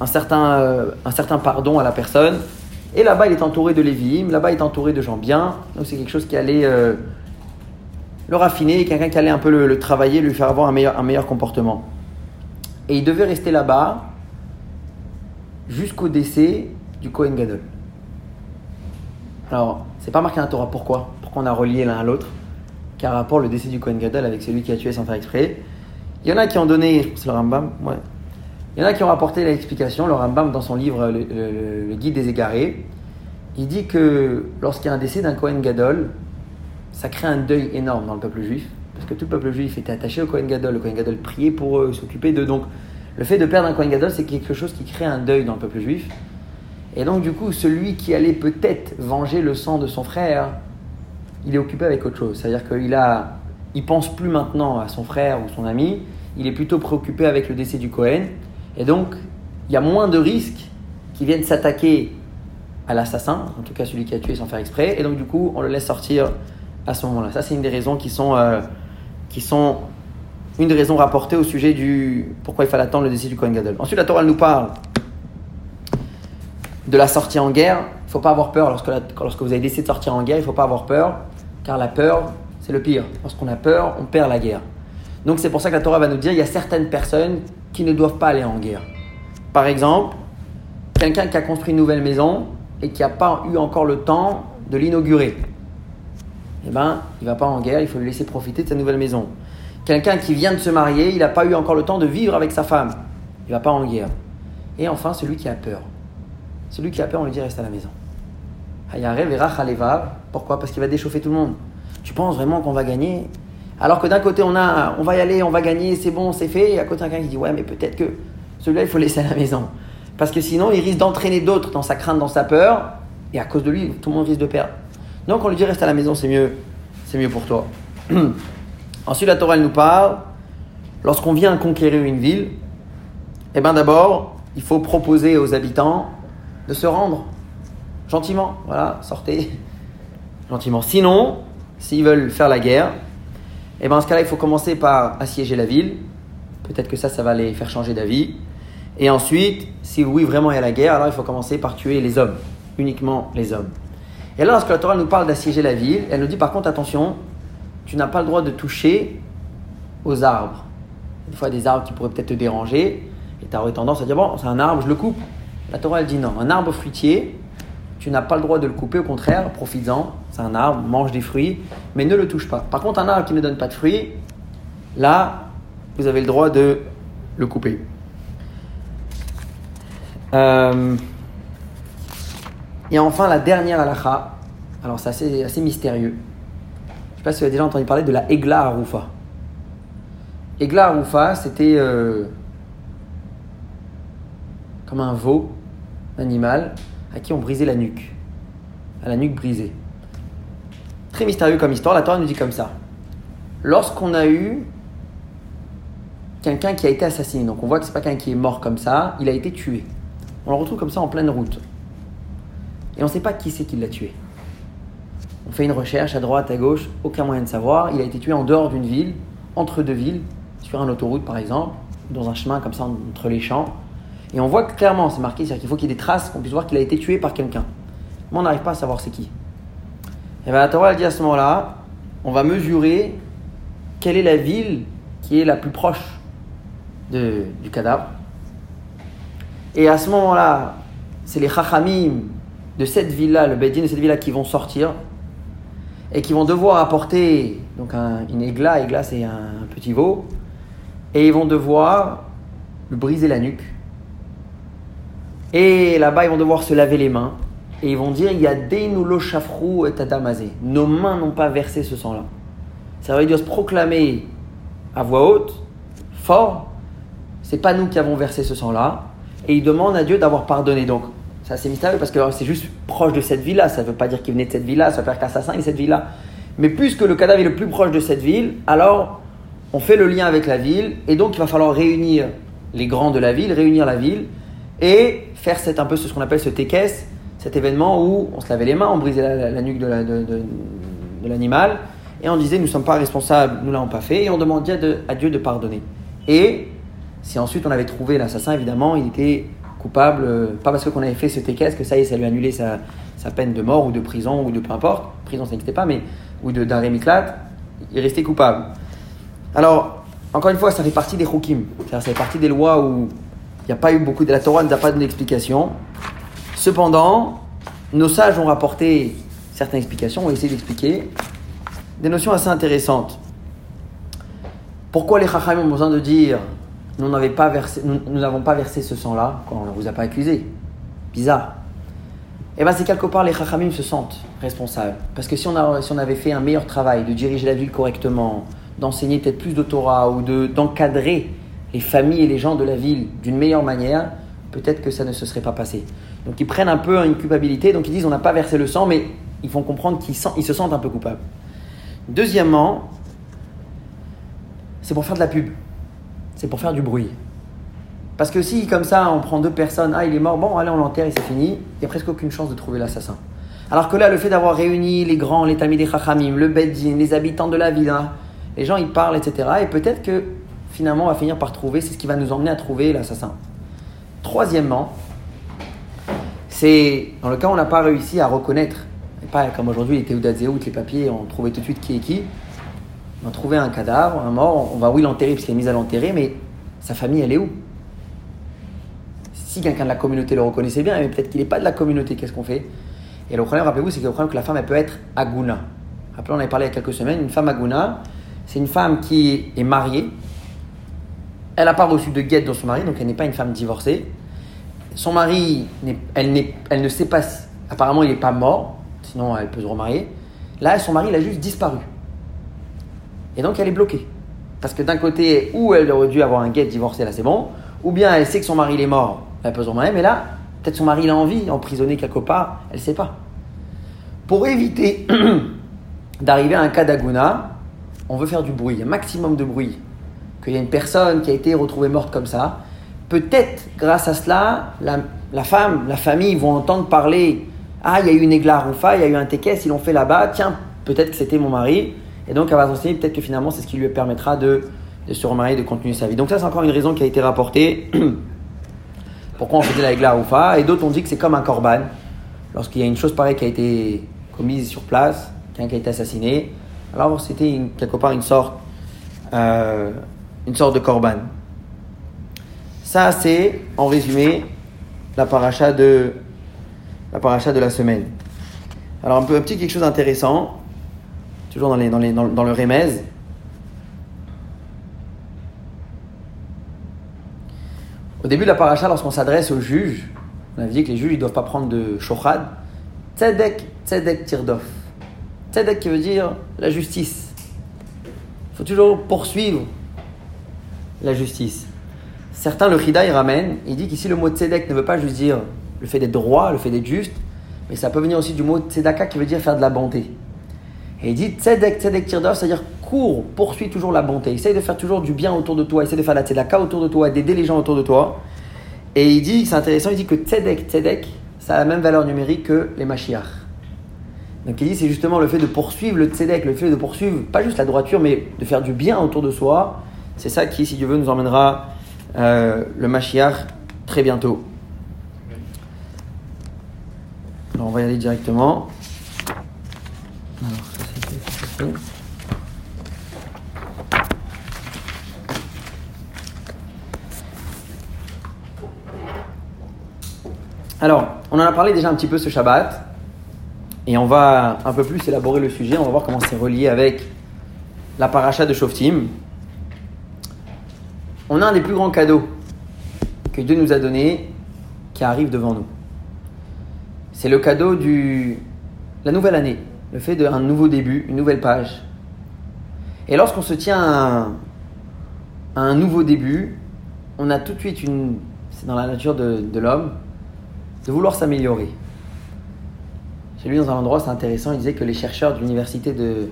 euh, certain pardon à la personne. Et là-bas, il est entouré de Lévim, là-bas, il est entouré de gens bien. Donc c'est quelque chose qui allait euh, le raffiner, quelqu'un qui allait un peu le, le travailler, lui faire avoir un meilleur, un meilleur comportement. Et il devait rester là-bas jusqu'au décès du Kohen Gadol. Alors, c'est pas marqué dans la Torah. Pourquoi Pourquoi on a relié l'un à l'autre Car rapport le décès du Kohen Gadol avec celui qui a tué sans faire exprès. Il y en a qui ont donné, c'est le Rambam, ouais. Il y en a qui ont rapporté l'explication. Le Rambam, dans son livre le Guide des égarés, il dit que lorsqu'il y a un décès d'un Kohen Gadol, ça crée un deuil énorme dans le peuple juif. Parce que tout le peuple juif était attaché au Kohen Gadol. Le Kohen Gadol priait pour eux, s'occupait d'eux. Donc, le fait de perdre un Kohen Gadol, c'est quelque chose qui crée un deuil dans le peuple juif. Et donc, du coup, celui qui allait peut-être venger le sang de son frère, il est occupé avec autre chose. C'est-à-dire qu'il a, il pense plus maintenant à son frère ou son ami, il est plutôt préoccupé avec le décès du Cohen. Et donc, il y a moins de risques qui viennent s'attaquer à l'assassin, en tout cas celui qui a tué sans faire exprès. Et donc, du coup, on le laisse sortir à ce moment-là. Ça, c'est une des raisons qui sont, euh, qui sont une des raisons rapportées au sujet du pourquoi il fallait attendre le décès du Cohen Gadol. Ensuite, la Torah nous parle de la sortie en guerre, il faut pas avoir peur. Lorsque, lorsque vous avez décidé de sortir en guerre, il faut pas avoir peur, car la peur, c'est le pire. Lorsqu'on a peur, on perd la guerre. Donc c'est pour ça que la Torah va nous dire il y a certaines personnes qui ne doivent pas aller en guerre. Par exemple, quelqu'un qui a construit une nouvelle maison et qui n'a pas eu encore le temps de l'inaugurer. Eh ben, il va pas en guerre, il faut lui laisser profiter de sa nouvelle maison. Quelqu'un qui vient de se marier, il n'a pas eu encore le temps de vivre avec sa femme. Il va pas en guerre. Et enfin, celui qui a peur. Celui qui a peur, on lui dit reste à la maison. Rachalevav. Pourquoi? Parce qu'il va déchauffer tout le monde. Tu penses vraiment qu'on va gagner? Alors que d'un côté, on a on va y aller, on va gagner, c'est bon, c'est fait. Et à côté, quelqu'un qui dit ouais, mais peut-être que celui-là, il faut laisser à la maison. Parce que sinon, il risque d'entraîner d'autres dans sa crainte, dans sa peur. Et à cause de lui, tout le monde risque de perdre. Donc on lui dit reste à la maison, c'est mieux. C'est mieux pour toi. (clears throat) Ensuite, la Torah nous parle, lorsqu'on vient conquérir une ville, eh bien d'abord, il faut proposer aux habitants de se rendre gentiment. Voilà, sortez gentiment. Sinon, s'ils veulent faire la guerre, eh bien dans ce cas-là, il faut commencer par assiéger la ville. Peut-être que ça, ça va les faire changer d'avis. Et ensuite, si oui, vraiment il y a la guerre, alors il faut commencer par tuer les hommes, uniquement les hommes. Et là, lorsque la Torah nous parle d'assiéger la ville, elle nous dit par contre, attention, tu n'as pas le droit de toucher aux arbres. Des fois, des arbres qui pourraient peut-être te déranger, et tu aurais tendance à dire, bon, c'est un arbre, je le coupe. La Torah, elle dit non, un arbre fruitier, tu n'as pas le droit de le couper, au contraire, profites-en, c'est un arbre, mange des fruits, mais ne le touche pas. Par contre, un arbre qui ne donne pas de fruits, là, vous avez le droit de le couper. Euh, et enfin, la dernière halakha, alors c'est assez, assez mystérieux. Je ne sais pas si vous avez déjà entendu parler de la Egla Arufa. Egla Arufa, c'était euh, comme un veau, animal, à qui on brisait la nuque. À la nuque brisée. Très mystérieux comme histoire, la Torah nous dit comme ça. Lorsqu'on a eu quelqu'un qui a été assassiné, donc on voit que c'est pas quelqu'un qui est mort comme ça, il a été tué. On le retrouve comme ça en pleine route. Et on ne sait pas qui c'est qui l'a tué. On fait une recherche à droite, à gauche, aucun moyen de savoir. Il a été tué en dehors d'une ville, entre deux villes, sur une autoroute par exemple, dans un chemin comme ça entre les champs. Et on voit que clairement, c'est marqué, c'est-à-dire qu'il faut qu'il y ait des traces, qu'on puisse voir qu'il a été tué par quelqu'un. Mais on n'arrive pas à savoir c'est qui. Et bien la Torah dit à ce moment-là, on va mesurer quelle est la ville qui est la plus proche du cadavre. Et à ce moment-là, c'est les chachamim de cette ville-là, le Bedin de cette ville-là, qui vont sortir et qui vont devoir apporter donc un, une égla, égla c'est un, petit veau, et ils vont devoir lui briser la nuque. Et là-bas, ils vont devoir se laver les mains. Et ils vont dire Il y a Deinulo Shafrou et Adamazé. Nos mains n'ont pas versé ce sang-là. Ça veut dire se proclamer à voix haute, fort C'est pas nous qui avons versé ce sang-là. Et ils demandent à Dieu d'avoir pardonné. Donc, ça c'est mystérieux parce que c'est juste proche de cette ville-là. Ça ne veut pas dire qu'il venait de cette ville-là, ça veut faire qu'assassin est cette ville-là. Mais puisque le cadavre est le plus proche de cette ville, alors on fait le lien avec la ville. Et donc, il va falloir réunir les grands de la ville, réunir la ville et faire un peu ce qu'on appelle ce tekes, cet événement où on se lavait les mains, on brisait la, nuque de la- de- de- de l'animal et on disait nous ne sommes pas responsables, nous l'avons pas fait et on demandait à, Dieu de pardonner. Et si ensuite on avait trouvé l'assassin, évidemment, il était coupable, euh, pas parce qu'on avait fait ce tekes que ça y est, ça lui a annulé sa, peine de mort ou de prison ou de peu importe, prison ça n'existait pas, mais ou de d'arrêt il restait coupable. Alors, encore une fois, ça fait partie des hukim. Ça fait partie des lois où il n'y a pas eu beaucoup de la Torah, ne nous a pas donné d'explication. Cependant, nos sages ont rapporté certaines explications, ont essayé d'expliquer des notions assez intéressantes. Pourquoi les Chachamim ont besoin de dire nous n'avons pas versé, nous, n'avons pas versé ce sang-là quand on ne vous a pas accusé? Bizarre. Eh bien, c'est quelque part les Chachamim se sentent responsables. Parce que si on, a- si on avait fait un meilleur travail de diriger la ville correctement, d'enseigner peut-être plus de Torah ou de, d'encadrer les familles et les gens de la ville d'une meilleure manière, peut-être que ça ne se serait pas passé. Donc ils prennent un peu une culpabilité, donc ils disent on n'a pas versé le sang, mais ils font comprendre qu'ils se sentent un peu coupables. Deuxièmement, c'est pour faire de la pub. C'est pour faire du bruit. Parce que si, comme ça, on prend deux personnes, ah, il est mort, bon, allez, on l'enterre et c'est fini, il n'y a presque aucune chance de trouver l'assassin. Alors que là, le fait d'avoir réuni les grands, les tamis des chachamim, le beddin, les habitants de la ville, hein, les gens, ils parlent, etc. Et peut-être que finalement, on va finir par trouver, c'est ce qui va nous emmener à trouver l'assassin. Troisièmement, C'est dans le cas où on n'a pas réussi à reconnaître, et pas comme aujourd'hui les Théoudat Zéout, les papiers, on trouvait tout de suite qui est qui. On a trouvé un cadavre, un mort, on va oui l'enterrer parce qu'il est mis à l'enterrer, mais sa famille elle est où? Si quelqu'un de la communauté le reconnaissait bien, mais peut-être qu'il n'est pas de la communauté, qu'est-ce qu'on fait? Et le problème, rappelez-vous, c'est que le problème que la femme elle peut être aguna. Rappelez, on avait parlé il y a quelques semaines, une femme aguna, c'est une femme qui est mariée, elle n'a pas reçu de guette dans son mari, donc elle n'est pas une femme divorcée. Son mari, elle, ne sait pas, apparemment il n'est pas mort, sinon elle peut se remarier. Là, son mari, il a juste disparu. Et donc elle est bloquée. Parce que d'un côté, ou elle aurait dû avoir un guette divorcé, là c'est bon, ou bien elle sait que son mari il est mort, elle peut se remarier, mais là, peut-être son mari il a envie, emprisonné quelque part, elle ne sait pas. Pour éviter (clears throat) d'arriver à un cas d'aguna, on veut faire du bruit, un maximum de bruit. Qu'il y a une personne qui a été retrouvée morte comme ça. Peut-être, grâce à cela, la, femme, la famille vont entendre parler Ah, il y a eu une églaroufa, il y a eu un tekes, ils l'ont fait là-bas, tiens, peut-être que c'était mon mari. Et donc, elle va s'enseigner, peut-être que finalement, c'est ce qui lui permettra de, se remarier, de continuer sa vie. Donc, ça, c'est encore une raison qui a été rapportée. (clears throat) Pourquoi on faisait la églaroufa Et d'autres ont dit que c'est comme un korban. Lorsqu'il y a une chose pareille qui a été commise sur place, quelqu'un qui a été assassiné, alors c'était quelque part une sorte, euh, une sorte de korban. Ça, c'est en résumé la paracha de la de la semaine. Alors un peu un petit quelque chose d'intéressant, toujours dans, le remez. Au début de la paracha, lorsqu'on s'adresse aux juges, on avait dit que les juges ne doivent pas prendre de shochad. Tzedek, tzedek tirdof. Tzedek qui veut dire la justice. Il faut toujours poursuivre la justice. Certains, le Chida, il ramène, il dit qu'ici le mot tzedek ne veut pas juste dire le fait d'être droit, le fait d'être juste, mais ça peut venir aussi du mot tzedaka qui veut dire faire de la bonté. Et il dit tzedek, tzedek tirdof, c'est-à-dire cours, poursuis toujours la bonté, essaye de faire toujours du bien autour de toi, essaye de faire la tzedaka autour de toi, d'aider les gens autour de toi. Et il dit, c'est intéressant, il dit que tzedek, tzedek, ça a la même valeur numérique que les Mashiach. Donc il dit, c'est justement le fait de poursuivre le tzedek, le fait de poursuivre, pas juste la droiture, mais de faire du bien autour de soi. C'est ça qui, si Dieu veut, nous emmènera euh, le Mashiach très bientôt. Alors on va y aller directement. Alors, on en a parlé déjà un petit peu ce Shabbat, et on va un peu plus élaborer le sujet, on va voir comment c'est relié avec la paracha de Shoftim. On a un des plus grands cadeaux que Dieu nous a donné qui arrive devant nous. C'est le cadeau de la nouvelle année, le fait d'un nouveau début, une nouvelle page. Et lorsqu'on se tient à un, nouveau début, on a tout de suite une. C'est dans la nature de, l'homme, de vouloir s'améliorer. J'ai lu dans un endroit, c'est intéressant, il disait que les chercheurs de l'université de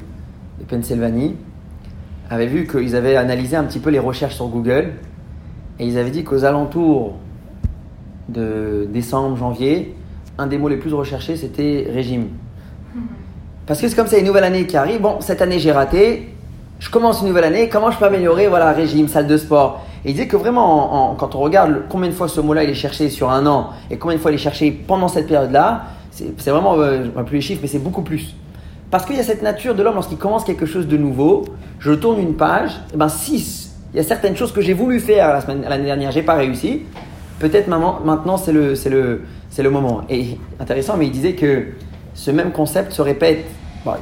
Pennsylvanie avaient vu qu'ils avaient analysé un petit peu les recherches sur Google et ils avaient dit qu'aux alentours de décembre, janvier, un des mots les plus recherchés c'était régime. Parce que c'est comme ça, une nouvelle année qui arrive. Bon, cette année j'ai raté, je commence une nouvelle année, comment je peux améliorer? Voilà, régime, salle de sport. Et il disait que vraiment, en- en- quand on regarde combien de fois ce mot-là il est cherché sur un an et combien de fois il est cherché pendant cette période-là, c'est c'est vraiment, euh, je ne vois plus les chiffres, mais c'est beaucoup plus. Parce qu'il y a cette nature de l'homme, lorsqu'il commence quelque chose de nouveau, je tourne une page, et ben 6, il y a certaines choses que j'ai voulu faire la semaine- l'année dernière, j'ai pas réussi. Peut-être maintenant c'est le, c'est le, c'est le moment. Et intéressant, mais il disait que ce même concept se répète.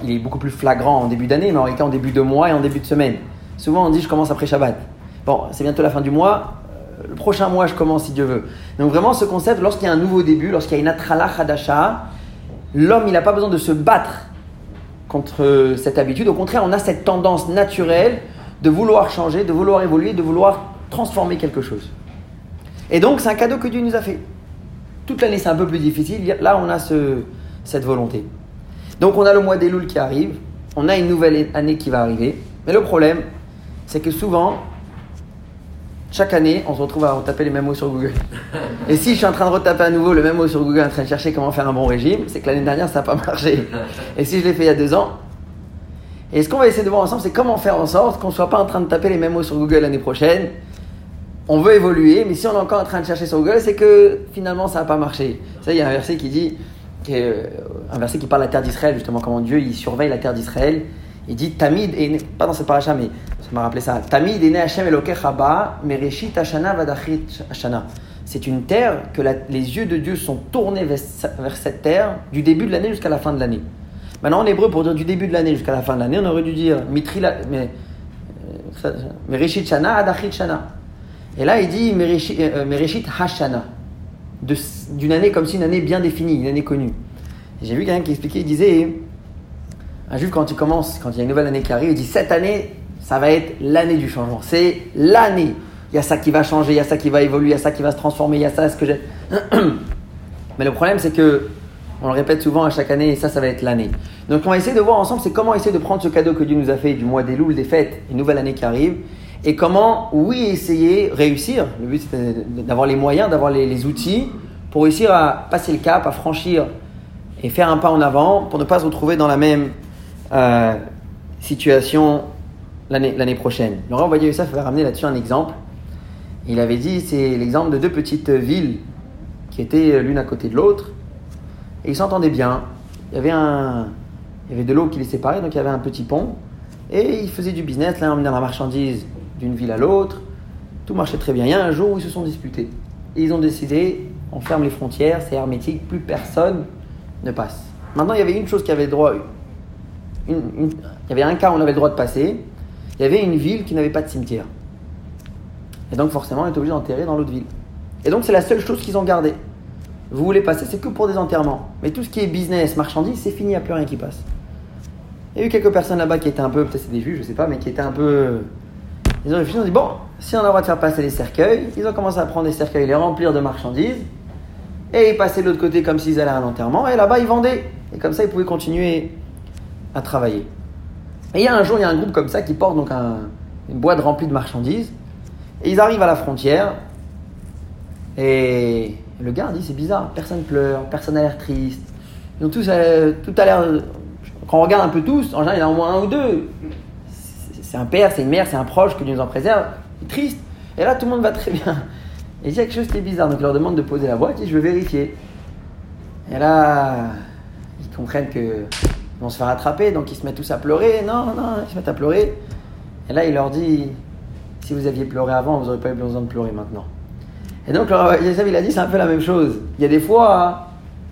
Il est beaucoup plus flagrant en début d'année, mais en réalité en début de mois et en début de semaine. Souvent on dit je commence après Shabbat. Bon, c'est bientôt la fin du mois. euh, Le prochain mois, je commence si Dieu veut. Donc vraiment, ce concept, lorsqu'il y a un nouveau début, lorsqu'il y a une atrala hadasha, l'homme, il n'a pas besoin de se battre contre cette habitude. Au contraire, on a cette tendance naturelle de vouloir changer, de vouloir évoluer, de vouloir transformer quelque chose. Et donc, c'est un cadeau que Dieu nous a fait. Toute l'année, c'est un peu plus difficile. Là, on a ce- cette volonté. Donc, on a le mois des Louls qui arrive. On a une nouvelle année qui va arriver. Mais le problème, c'est que souvent, chaque année, on se retrouve à retaper les mêmes mots sur Google. (laughs) Et si je suis en train de retaper à nouveau le même mot sur Google, en train de chercher comment faire un bon régime, c'est que l'année dernière, ça n'a pas marché. (laughs) Et si je l'ai fait il y a deux ans, et ce qu'on va essayer de voir ensemble, c'est comment faire en sorte qu'on ne soit pas en train de taper les mêmes mots sur Google l'année prochaine. on veut évoluer, mais si on est encore en train de chercher sur Google, c'est que finalement ça n'a pas marché. Ça, il y a un verset qui dit, euh, un verset qui parle de la terre d'Israël, justement, comment Dieu il surveille la terre d'Israël. Il dit Tamid, et pas dans ce paracha, mais m'a rappelé ça. Mereshit Hashana Hashana. C'est une terre que les yeux de Dieu sont tournés vers, cette terre du début de l'année jusqu'à la fin de l'année. Maintenant, en hébreu, pour dire du début de l'année jusqu'à la fin de l'année, on aurait dû dire mais, euh, mereshit Shana. Et là, il dit mereshit, euh, mereshit D'une année comme si une année bien définie, une année connue. J'ai vu quelqu'un qui expliquait, il disait un juif, quand il commence, quand il y a une nouvelle année qui arrive, il dit cette année, ça va être l'année du changement. C'est l'année. Il y a ça qui va changer, il y a ça qui va évoluer, il y a ça qui va se transformer, il y a ça, ce que j'ai. (clears throat) Mais le problème, c'est que, on le répète souvent à chaque année, et ça, ça va être l'année. Donc, on va essayer de voir ensemble, c'est comment essayer de prendre ce cadeau que Dieu nous a fait du mois des loups, des fêtes, une nouvelle année qui arrive, et comment, oui, essayer, réussir. Le but, c'est d'avoir les moyens, d'avoir les, outils pour réussir à passer le cap, à franchir et faire un pas en avant pour ne pas se retrouver dans la même euh, situation l'année prochaine. Le roi Obadiah Youssef avait ramené là-dessus un exemple. Il avait dit, c'est l'exemple de deux petites villes qui étaient l'une à côté de l'autre et ils s'entendaient bien. Il y avait un, il y avait de l'eau qui les séparait, donc il y avait un petit pont et ils faisaient du business, l'un emmenait la marchandise d'une ville à l'autre. Tout marchait très bien. Il y a un jour où ils se sont disputés ils ont décidé, on ferme les frontières, c'est hermétique, plus personne ne passe. Maintenant, il y avait une chose qui avait le droit, il y avait un cas où on avait le droit de passer. Il y avait une ville qui n'avait pas de cimetière. Et donc, forcément, on était obligé d'enterrer dans l'autre ville. Et donc, c'est la seule chose qu'ils ont gardée. Vous voulez passer, c'est que pour des enterrements. Mais tout ce qui est business, marchandise, c'est fini, il n'y a plus rien qui passe. Il y a eu quelques personnes là-bas qui étaient un peu, peut-être c'est des juifs, je sais pas, mais qui étaient un peu. Ils ont réfléchi, ils ont dit bon, si on a le droit de faire passer les cercueils, ils ont commencé à prendre les cercueils, les remplir de marchandises, et ils passaient de l'autre côté comme s'ils allaient à un enterrement, et là-bas ils vendaient. Et comme ça, ils pouvaient continuer à travailler. Et il y a un jour, il y a un groupe comme ça qui porte donc un- une boîte remplie de marchandises, et ils arrivent à la frontière, et le gars dit c'est bizarre, personne pleure, personne n'a l'air triste. Ils ont tous, euh, tout a l'air. Quand on regarde un peu tous, en général il y en a au moins un ou deux. C'est- un père, c'est une mère, c'est un proche que Dieu nous en préserve, triste. Et là tout le monde va très bien. Et il y a quelque chose qui est bizarre, donc il leur demande de poser la boîte et je vais vérifier. Et là, ils comprennent que ils vont se faire attraper, donc ils se mettent tous à pleurer. Non, non, ils se mettent à pleurer. Et là, il leur dit si vous aviez pleuré avant, vous n'aurez pas eu besoin de pleurer maintenant. Et donc, Rav Yosef, il a dit c'est un peu la même chose. Il y a des fois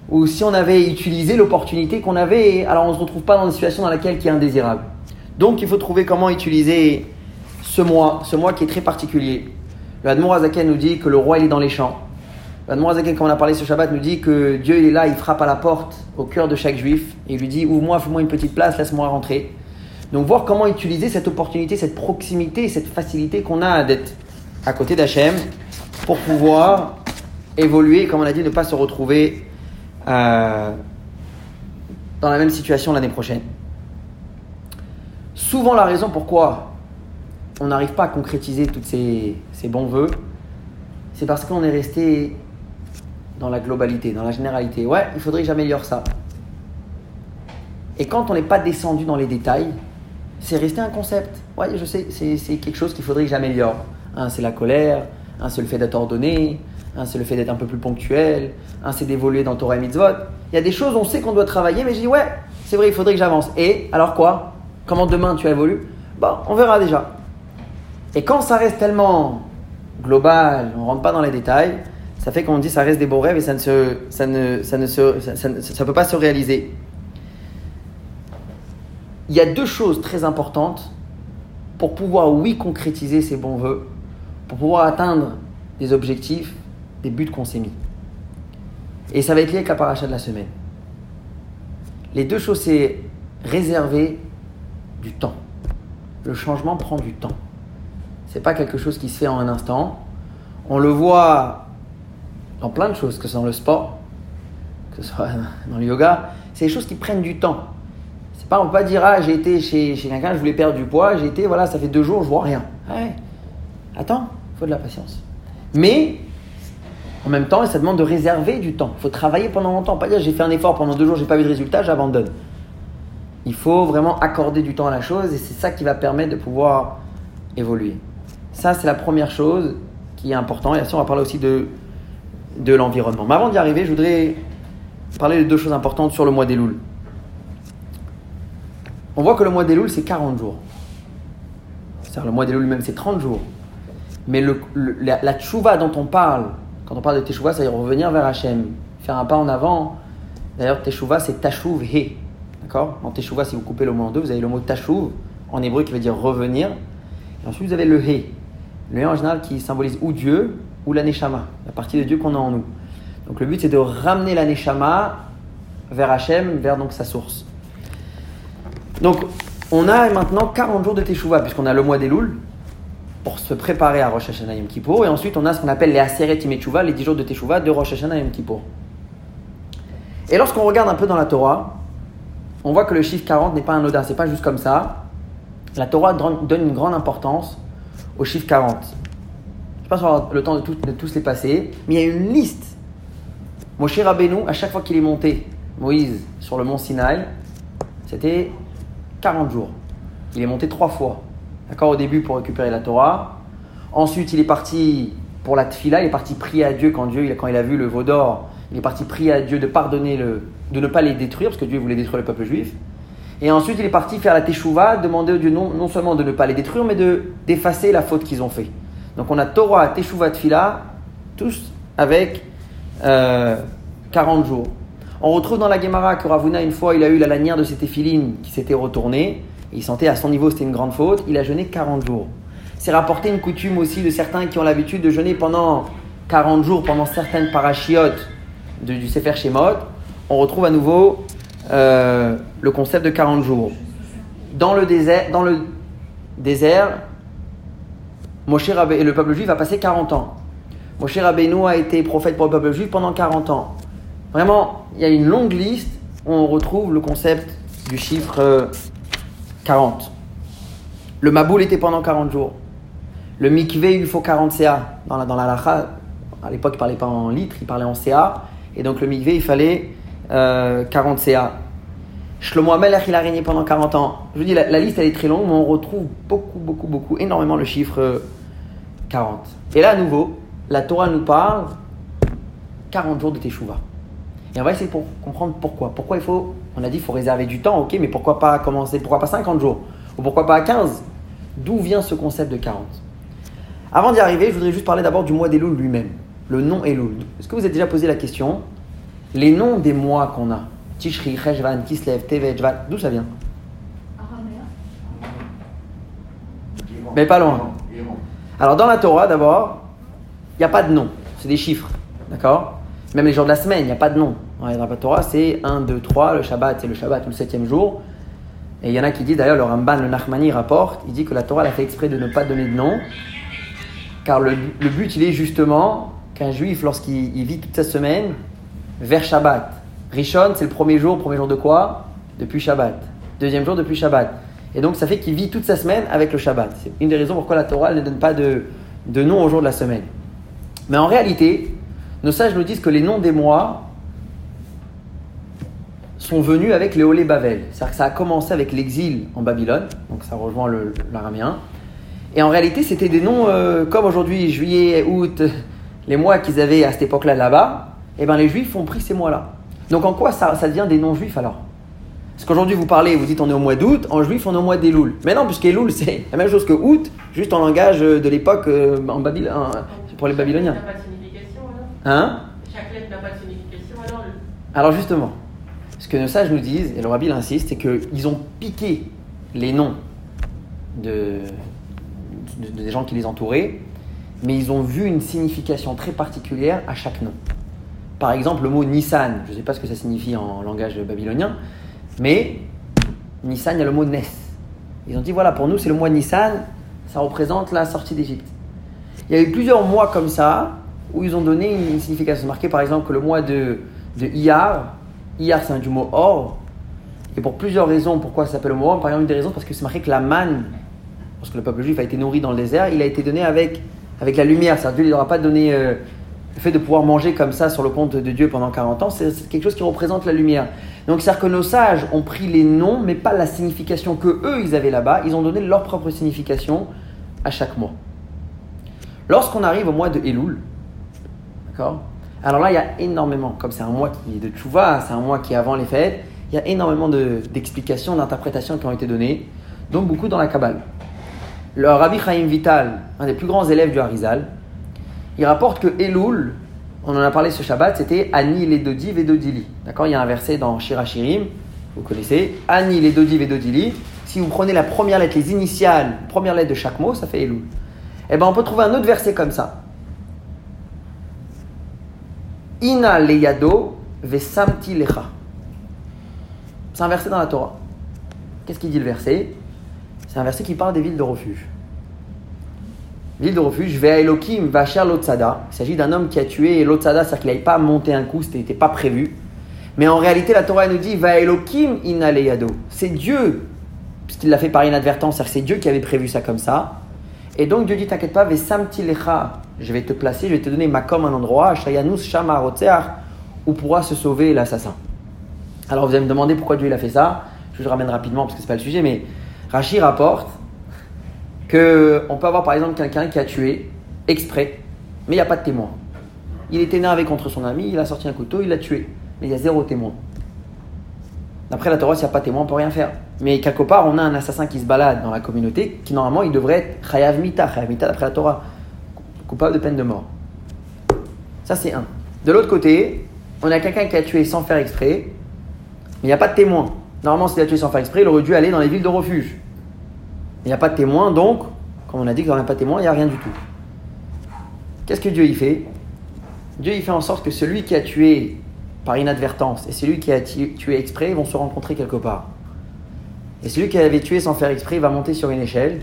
où si on avait utilisé l'opportunité qu'on avait, alors on ne se retrouve pas dans une situation dans laquelle qui est indésirable. Donc, il faut trouver comment utiliser ce mois, ce mois qui est très particulier. Le Admour Azaken nous dit que le roi il est dans les champs. Azaken, comme on a parlé ce Shabbat, nous dit que Dieu il est là, il frappe à la porte au cœur de chaque juif et il lui dit ouvre-moi, fais-moi une petite place, laisse-moi rentrer. Donc voir comment utiliser cette opportunité, cette proximité, cette facilité qu'on a d'être à côté d'Hachem pour pouvoir évoluer, comme on a dit, ne pas se retrouver euh, dans la même situation l'année prochaine. Souvent la raison pourquoi on n'arrive pas à concrétiser tous ces, ces bons voeux, c'est parce qu'on est resté dans la globalité, dans la généralité. Ouais, il faudrait que j'améliore ça. Et quand on n'est pas descendu dans les détails, c'est resté un concept. Ouais, je sais, c'est quelque chose qu'il faudrait que j'améliore. Un, c'est la colère. Un, c'est le fait d'être ordonné. Un, c'est le fait d'être un peu plus ponctuel. Un, c'est d'évoluer dans Torah et Mitzvot. Il y a des choses, on sait qu'on doit travailler, mais je dis, ouais, c'est vrai, il faudrait que j'avance. Et, alors quoi? Comment demain tu évolues? Bon, on verra déjà. Et quand ça reste tellement global, on rentre pas dans les détails, ça fait qu'on dit ça reste des beaux rêves et ça ne se, ça ne, ça ne se, ça, ne- ça peut pas se réaliser. Il y a deux choses très importantes pour pouvoir, oui, concrétiser ces bons voeux, pour pouvoir atteindre des objectifs, des buts qu'on s'est mis. Et ça va être lié avec la paracha de la semaine. Les deux choses, c'est réserver du temps. Le changement prend du temps. C'est pas quelque chose qui se fait en un instant. On le voit dans plein de choses, que ce soit dans le sport, que ce soit (laughs) dans le yoga. C'est des choses qui prennent du temps. C'est pas, on peut pas dire, ah, j'ai été chez, chez quelqu'un, je voulais perdre du poids, j'ai été, voilà, ça fait deux jours, je vois rien. Ouais. Attends, faut de la patience. Mais, en même temps, ça demande de réserver du temps. Il faut travailler pendant longtemps. Pas dire, j'ai fait un effort pendant deux jours, j'ai pas vu de résultat, j'abandonne. Il faut vraiment accorder du temps à la chose et c'est ça qui va permettre de pouvoir évoluer. Ça, c'est la première chose qui est important. Et ainsi, on va parler aussi de, de l'environnement. Mais avant d'y arriver, je voudrais parler de deux choses importantes sur le mois des. On voit que le mois des c'est 40 jours. C'est-à-dire, le mois des Louls même, c'est 30 jours. Mais la tchouva dont on parle, quand on parle de teshuva, c'est revenir vers Hachem, faire un pas en avant. D'ailleurs, teshuva, c'est tashuv he. D'accord? En teshuva, si vous coupez le mot en deux, vous avez le mot tashuv, en hébreu, qui veut dire revenir. Et ensuite, vous avez le he. Le he, en général, qui symbolise ou Dieu ou la neshama, la partie de Dieu qu'on a en nous. Donc, le but, c'est de ramener la neshama vers Hachem, vers donc sa source. Donc, on a maintenant 40 jours de teshuva, puisqu'on a le mois des pour se préparer à Rosh Hashanah Yom Kippour. Et ensuite, on a ce qu'on appelle les Aseret Imetshuva, les 10 jours de Teshuvah de Rosh Hashanah Yom Kippour. Et lorsqu'on regarde un peu dans la Torah, on voit que le chiffre 40 n'est pas un odin, c'est pas juste comme ça. La Torah donne une grande importance au chiffre 40. Pas avoir le temps de, tout- tous les passer, mais il y a une liste. Moshe Rabbeinu, à chaque fois qu'il est monté, Moïse, sur le mont Sinaï, c'était 40 jours. Il est monté trois fois. D'accord Au début pour récupérer la Torah. Ensuite, il est parti pour la tfila, il est parti prier à Dieu quand, Dieu, quand il a vu le veau d'or. Il est parti prier à Dieu de pardonner, le, de ne pas les détruire, parce que Dieu voulait détruire le peuple juif. Et ensuite, il est parti faire la teshuva, demander à Dieu non, non seulement de ne pas les détruire, mais de- d'effacer la faute qu'ils ont fait. Donc on a Torah, teshuva, tfila, tous avec euh, 40 jours. On retrouve dans la Gemara que Ravuna, une fois, il a eu la lanière de ses téphilines qui s'était retournée. Et il sentait à son niveau c'était une grande faute. Il a jeûné 40 jours. C'est rapporté une coutume aussi de certains qui ont l'habitude de jeûner pendant 40 jours, pendant certaines parachiotes du Sefer Shemot. On retrouve à nouveau euh, le concept de 40 jours. Dans le désert Moshe Rabbe- et le peuple juif a passé 40 ans. Moshe Rabbeinu a été prophète pour le peuple juif pendant 40 ans. Vraiment, il y a une longue liste où on retrouve le concept du chiffre euh, 40. Le Maboul était pendant 40 jours. Le Mikvé, il faut 40 CA. Dans la, lacha, à l'époque, il ne parlait pas en litres, il parlait en CA. Et donc le Mikvé, il fallait euh, 40 CA. Shlomo Amelech, il a régné pendant 40 ans. Je vous dis, la, liste, elle est très longue, mais on retrouve beaucoup, beaucoup, beaucoup, énormément le chiffre euh, 40. Et là, à nouveau, la Torah nous parle 40 jours de Teshuvah. Et on va essayer de pour- comprendre pourquoi. Pourquoi il faut, on a dit, il faut réserver du temps, ok, mais pourquoi pas commencer, pourquoi pas 50 jours? Ou pourquoi pas 15 D'où vient ce concept de 40 Avant d'y arriver, je voudrais juste parler d'abord du mois d'Elul lui-même. Le nom Elul. Est-ce que vous avez déjà posé la question? Les noms des mois qu'on a Tishri, Cheshvan, Kislev, Tevet, d'où ça vient. Mais pas loin. Alors dans la Torah, d'abord, il n'y a pas de nom, c'est des chiffres, d'accord? Même les jours de la semaine, il n'y a pas de nom. Dans la Torah, c'est 1, 2, 3, le Shabbat, c'est le Shabbat ou le septième jour. Et il y en a qui disent, d'ailleurs, le Ramban, le Nachmani rapporte, il dit que la Torah elle a fait exprès de ne pas donner de nom, car le, le but, il est justement qu'un juif, lorsqu'il il vit toute sa semaine, vers Shabbat. Rishon, c'est le premier jour, premier jour de quoi? Depuis Shabbat. Deuxième jour depuis Shabbat. Et donc, ça fait qu'il vit toute sa semaine avec le Shabbat. C'est une des raisons pourquoi la Torah ne donne pas de, de nom au jour de la semaine. Mais en réalité, nos sages nous disent que les noms des mois sont venus avec les Olé Bavel. C'est-à-dire que ça a commencé avec l'exil en Babylone, donc ça rejoint l'araméen. Et en réalité, c'était des noms euh, comme aujourd'hui, juillet, août, les mois qu'ils avaient à cette époque-là là-bas. Et ben les juifs ont pris ces mois-là. Donc en quoi ça, ça devient des noms juifs alors? Parce qu'aujourd'hui vous parlez, vous dites on est au mois d'août, en juif on est au mois d'Elul. Mais non, puisque Elul (laughs) c'est la même chose que août, juste en langage euh, de l'époque euh, en pour les Babyloniens. Chaque lettre n'a pas de signification alors? Hein? Chaque lettre n'a pas de signification alors le- Alors justement, ce que nos sages nous disent, et le rabbi insiste, c'est qu'ils ont piqué les noms de, de- des gens qui les entouraient, mais ils ont vu une signification très particulière à chaque nom. Par exemple, le mot Nissan, je ne sais pas ce que ça signifie en langage babylonien, mais Nissan, il y a le mot Nes. Ils ont dit, voilà, pour nous, c'est le mois Nissan, ça représente la sortie d'Égypte. Il y a eu plusieurs mois comme ça où ils ont donné une signification. C'est marqué par exemple que le mois de, de Iyar, Iyar c'est un du mot or, et pour plusieurs raisons pourquoi ça s'appelle le mot or. Par exemple, une des raisons parce que c'est marqué que la manne, lorsque le peuple juif a été nourri dans le désert, il a été donné avec, avec la lumière. C'est-à-dire Dieu ne leur a pas donné euh, le fait de pouvoir manger comme ça sur le compte de Dieu pendant 40 ans, c'est quelque chose qui représente la lumière. Donc c'est-à-dire que nos sages ont pris les noms, mais pas la signification que eux ils avaient là-bas. Ils ont donné leur propre signification à chaque mois. Lorsqu'on arrive au mois de Elul, d'accord? Alors là, il y a énormément, comme c'est un mois qui est de Tchouva, c'est un mois qui est avant les fêtes, il y a énormément de- d'explications, d'interprétations qui ont été données, donc beaucoup dans la Kabbale. Le Rabbi Chaim Vital, un des plus grands élèves du Harizal, il rapporte que Elul, on en a parlé ce Shabbat, c'était Ani Ledodi Vedodili. D'accord Il y a un verset dans Shirachirim, vous connaissez, Ani Ledodi Vedodili. Si vous prenez la première lettre, les initiales, première lettre de chaque mot, ça fait Elul. Eh bien, on peut trouver un autre verset comme ça. Ina leyado vesamti lecha. C'est un verset dans la Torah. Qu'est-ce qu'il dit le verset? C'est un verset qui parle des villes de refuge. Ville de refuge, Vea Elohim Vacher Lotsada. Il s'agit d'un homme qui a tué Lotsada, c'est-à-dire qu'il n'avait pas monté un coup, ce n'était pas prévu. Mais en réalité, la Torah nous dit Va Elohim Ina leyado. C'est Dieu, puisqu'il l'a fait par inadvertance, c'est-à-dire c'est Dieu qui avait prévu ça comme ça. Et donc Dieu dit T'inquiète pas, Vesamti lecha. Je vais te placer, je vais te donner ma comme un endroit, Shayanus Shama où pourra se sauver l'assassin. Alors vous allez me demander pourquoi Dieu il a fait ça. Je vous ramène rapidement parce que c'est pas le sujet, mais Rachi rapporte on peut avoir par exemple quelqu'un qui a tué exprès, mais il n'y a pas de témoin. Il est énervé contre son ami, il a sorti un couteau, il l'a tué, mais il y a zéro témoin. D'après la Torah, s'il n'y a pas de témoin, on peut rien faire. Mais quelque part, on a un assassin qui se balade dans la communauté, qui normalement, il devrait être chayav mita, chayav mita d'après la Torah, coupable de peine de mort. Ça, c'est un. De l'autre côté, on a quelqu'un qui a tué sans faire exprès, mais il n'y a pas de témoin. Normalement, s'il a tué sans faire exprès, il aurait dû aller dans les villes de refuge. Il n'y a pas de témoin, donc, comme on a dit qu'il n'y a pas de témoin, il n'y a rien du tout. Qu'est-ce que Dieu y fait? Dieu il fait en sorte que celui qui a tué par inadvertance et celui qui a tu- tué exprès vont se rencontrer quelque part. Et celui qui avait tué sans faire exprès, il va monter sur une échelle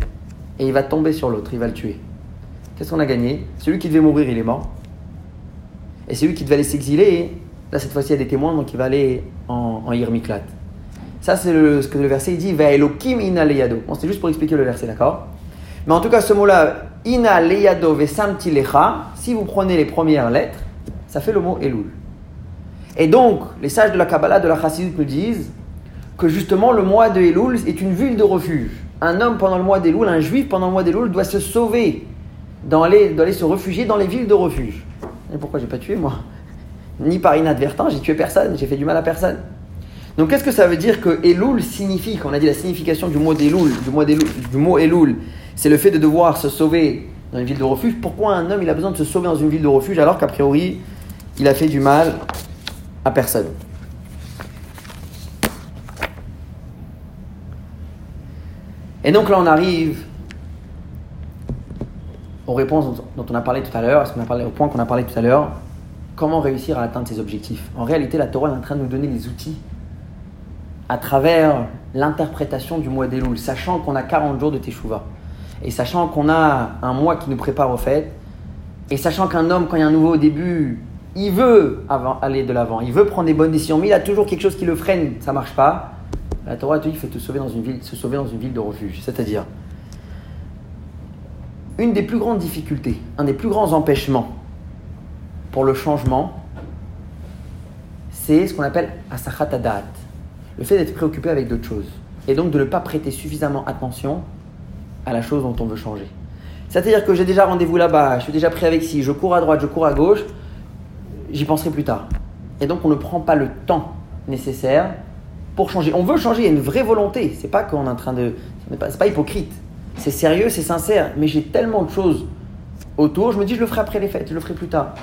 et il va tomber sur l'autre, il va le tuer. Qu'est-ce qu'on a gagné? Celui qui devait mourir, il est mort. Et celui qui devait aller s'exiler, là cette fois-ci il y a des témoins, donc il va aller en, en Irmiklat. Ça c'est ce que le verset dit, Va Elohim ina leyado. C'est juste pour expliquer le verset, d'accord? Mais en tout cas, ce mot-là, ina leyado vesamti lecha, si vous prenez les premières lettres, ça fait le mot Elul. Et donc, les sages de la Kabbalah, de la Chassidut nous disent que justement le mois de Elul est une ville de refuge. Un homme pendant le mois d'Elul, un juif pendant le mois d'Elul doit se sauver, doit aller se réfugier dans les villes de refuge. Et pourquoi j'ai pas tué moi? Ni par inadvertance, j'ai tué personne, j'ai fait du mal à personne. Donc qu'est-ce que ça veut dire que Elul signifie Quand on a dit la signification du mot d'Elul, du, mot du mot Elul, c'est le fait de devoir se sauver dans une ville de refuge? Pourquoi un homme il a besoin de se sauver dans une ville de refuge alors qu'a priori il a fait du mal à personne? Et donc là on arrive aux réponses dont, on a parlé tout à l'heure, au point qu'on a parlé tout à l'heure. Comment réussir à atteindre ses objectifs? En réalité, la Torah est en train de nous donner les outils à travers l'interprétation du mois d'Elul, sachant qu'on a 40 jours de Teshuvah, et sachant qu'on a un mois qui nous prépare aux fêtes, et sachant qu'un homme, quand il y a un nouveau début, il veut aller de l'avant, il veut prendre des bonnes décisions, mais il a toujours quelque chose qui le freine, ça marche pas. La Torah te dit qu'il faut te sauver dans une ville, se sauver dans une ville de refuge, c'est-à-dire une des plus grandes difficultés, un des plus grands empêchements pour le changement, c'est ce qu'on appelle asachat adat, le fait d'être préoccupé avec d'autres choses, et donc de ne pas prêter suffisamment attention à la chose dont on veut changer. C'est-à-dire que j'ai déjà rendez-vous là-bas, je suis déjà pris avec ci, je cours à droite, je cours à gauche, j'y penserai plus tard. Et donc on ne prend pas le temps nécessaire pour changer. On veut changer, il y a une vraie volonté. C'est pas qu'on est en train de. C'est pas, hypocrite. C'est sérieux, c'est sincère. Mais j'ai tellement de choses autour, je me dis je le ferai après les fêtes, je le ferai plus tard.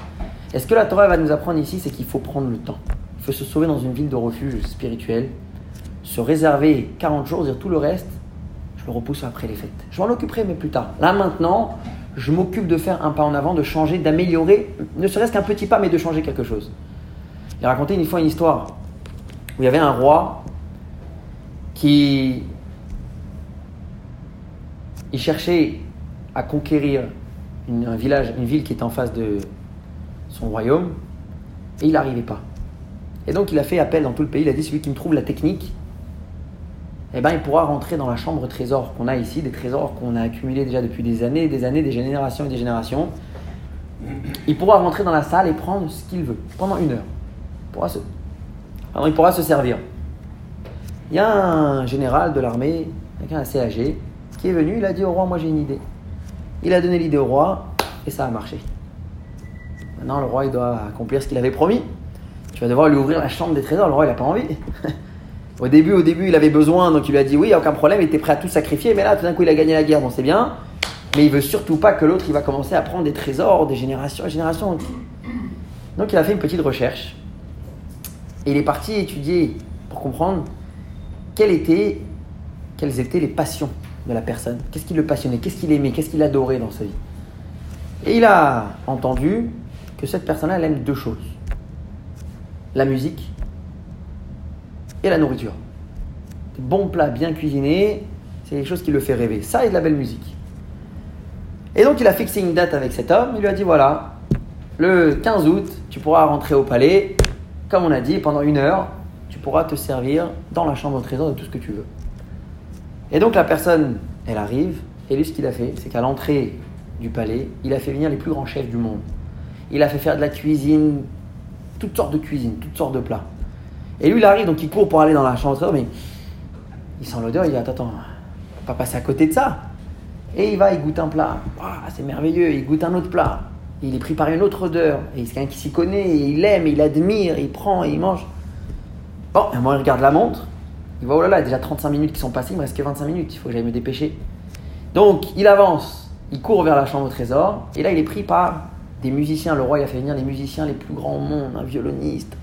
Et ce que la Torah va nous apprendre ici, c'est qu'il faut prendre le temps. Il faut se sauver dans une ville de refuge spirituel, se réserver 40 jours, dire tout le reste, je le repousse après les fêtes. Je m'en occuperai, mais plus tard. Là maintenant, je m'occupe de faire un pas en avant, de changer, d'améliorer, ne serait-ce qu'un petit pas, mais de changer quelque chose. Il racontait une fois une histoire où il y avait un roi qui il cherchait à conquérir une- un village, une ville qui était en face de son royaume, et il n'arrivait pas. Et donc il a fait appel dans tout le pays, il a dit celui qui me trouve la technique, eh ben, il pourra rentrer dans la chambre trésor qu'on a ici, des trésors qu'on a accumulés déjà depuis des années, des années, des générations et des générations. Il pourra rentrer dans la salle et prendre ce qu'il veut pendant une heure. Il pourra se, il pourra se servir. Il y a un général de l'armée, quelqu'un assez âgé, qui est venu, il a dit au roi, moi j'ai une idée. Il a donné l'idée au roi, Et ça a marché. Maintenant, le roi, il doit accomplir ce qu'il avait promis. Tu vas devoir lui ouvrir la chambre des trésors. Le roi, il n'a pas envie. (laughs) au début, au début, il avait besoin, donc il lui a dit oui, aucun problème, il était prêt à tout sacrifier. Mais là, tout d'un coup, il a gagné la guerre, bon, c'est bien. Mais il veut surtout pas que l'autre, il va commencer à prendre des trésors des générations et générations. Donc, il a fait une petite recherche. Et il est parti étudier pour comprendre quelles étaient, quelles étaient les passions de la personne. Qu'est-ce qui le passionnait? Qu'est-ce qu'il aimait? Qu'est-ce qu'il adorait dans sa vie? Et il a entendu que cette personne-là, elle aime deux choses. La musique la nourriture. Des bons plats bien cuisinés, c'est quelque chose qui le fait rêver. Ça et de la belle musique. Et donc il a fixé une date avec cet homme, il lui a dit voilà, le 15 août, tu pourras rentrer au palais, comme on a dit, pendant une heure, tu pourras te servir dans la chambre au trésor de tout ce que tu veux. Et donc la personne, elle arrive, et lui ce qu'il a fait, c'est qu'à l'entrée du palais, il a fait venir les plus grands chefs du monde. Il a fait faire de la cuisine, toutes sortes de cuisine, toutes sortes de plats. Et lui, il arrive, donc il court pour aller dans la chambre au trésor, mais il sent l'odeur, il dit Attends, attends, on va pas passer à côté de ça. Et il va, il goûte un plat. c'est merveilleux, il goûte un autre plat. Il est pris par une autre odeur. Et c'est quelqu'un qui s'y connaît, il aime, il admire, il prend, il mange. Bon, et moi, il regarde la montre. Il voit, oh là là, il y a déjà 35 minutes qui sont passées, il me reste que 25 minutes, il faut que j'aille me dépêcher. Donc, il avance, il court vers la chambre au trésor, et là, il est pris par des musiciens. Le roi, il a fait venir les musiciens les plus grands au monde, un violoniste,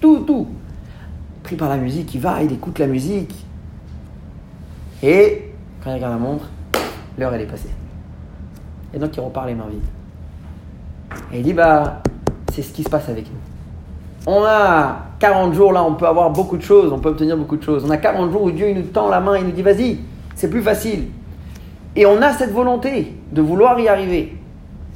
tout, tout. Par la musique, il va, il écoute la musique. Et quand il regarde la montre, l'heure, elle est passée. Et donc, il repart les mains vides. Et il dit, bah, c'est ce qui se passe avec nous. On a 40 jours là, on peut avoir beaucoup de choses, on peut obtenir beaucoup de choses. On a 40 jours où Dieu il nous tend la main, il nous dit vas-y, c'est plus facile. Et on a cette volonté de vouloir y arriver.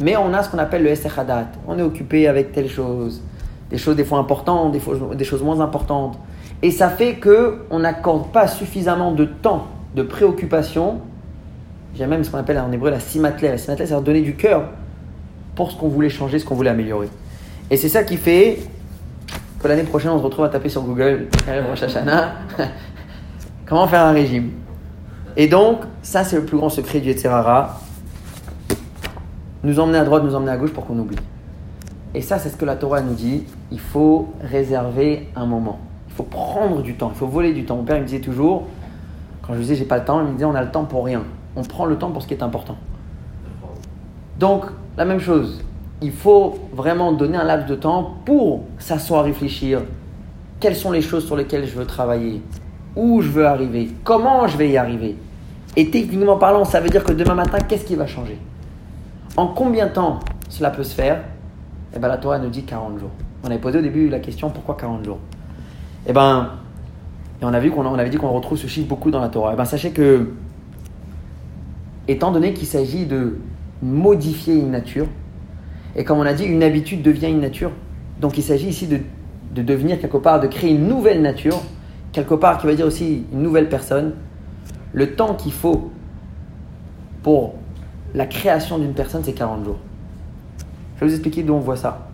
Mais on a ce qu'on appelle le Essechadat. On est occupé avec telle chose, des choses des fois importantes, des, fois, des choses moins importantes. Et ça fait qu'on n'accorde pas suffisamment de temps, de préoccupation. J'ai même ce qu'on appelle en hébreu la simatlé. La simatlé, c'est donner du cœur pour ce qu'on voulait changer, ce qu'on voulait améliorer. Et c'est ça qui fait que l'année prochaine, on se retrouve à taper sur Google, (laughs) comment faire un régime? Et donc, ça, c'est le plus grand secret du Yetzirara. Nous emmener à droite, nous emmener à gauche pour qu'on oublie. Et ça, c'est ce que la Torah nous dit. Il faut réserver un moment. Il faut prendre du temps. Il faut voler du temps. Mon père, me disait toujours, quand je disais j'ai pas le temps, il me disait on a le temps pour rien. On prend le temps pour ce qui est important. Donc, la même chose il faut vraiment donner un laps de temps pour s'asseoir, réfléchir. Quelles sont les choses sur lesquelles je veux travailler? Où je veux arriver? Comment je vais y arriver? Et techniquement parlant, ça veut dire que demain matin, qu'est-ce qui va changer? En combien de temps cela peut se faire? Eh bien, la Torah nous dit 40 jours. On avait posé au début la question pourquoi 40 jours? Eh bien, et on, a vu qu'on, on avait dit qu'on retrouve ce chiffre beaucoup dans la Torah. Eh bien, sachez que, étant donné qu'il s'agit de modifier une nature, et comme on a dit, une habitude devient une nature. Donc il s'agit ici de, devenir quelque part, de créer une nouvelle nature, quelque part qui va dire aussi une nouvelle personne. Le temps qu'il faut pour la création d'une personne, c'est 40 jours. Je vais vous expliquer d'où on voit ça.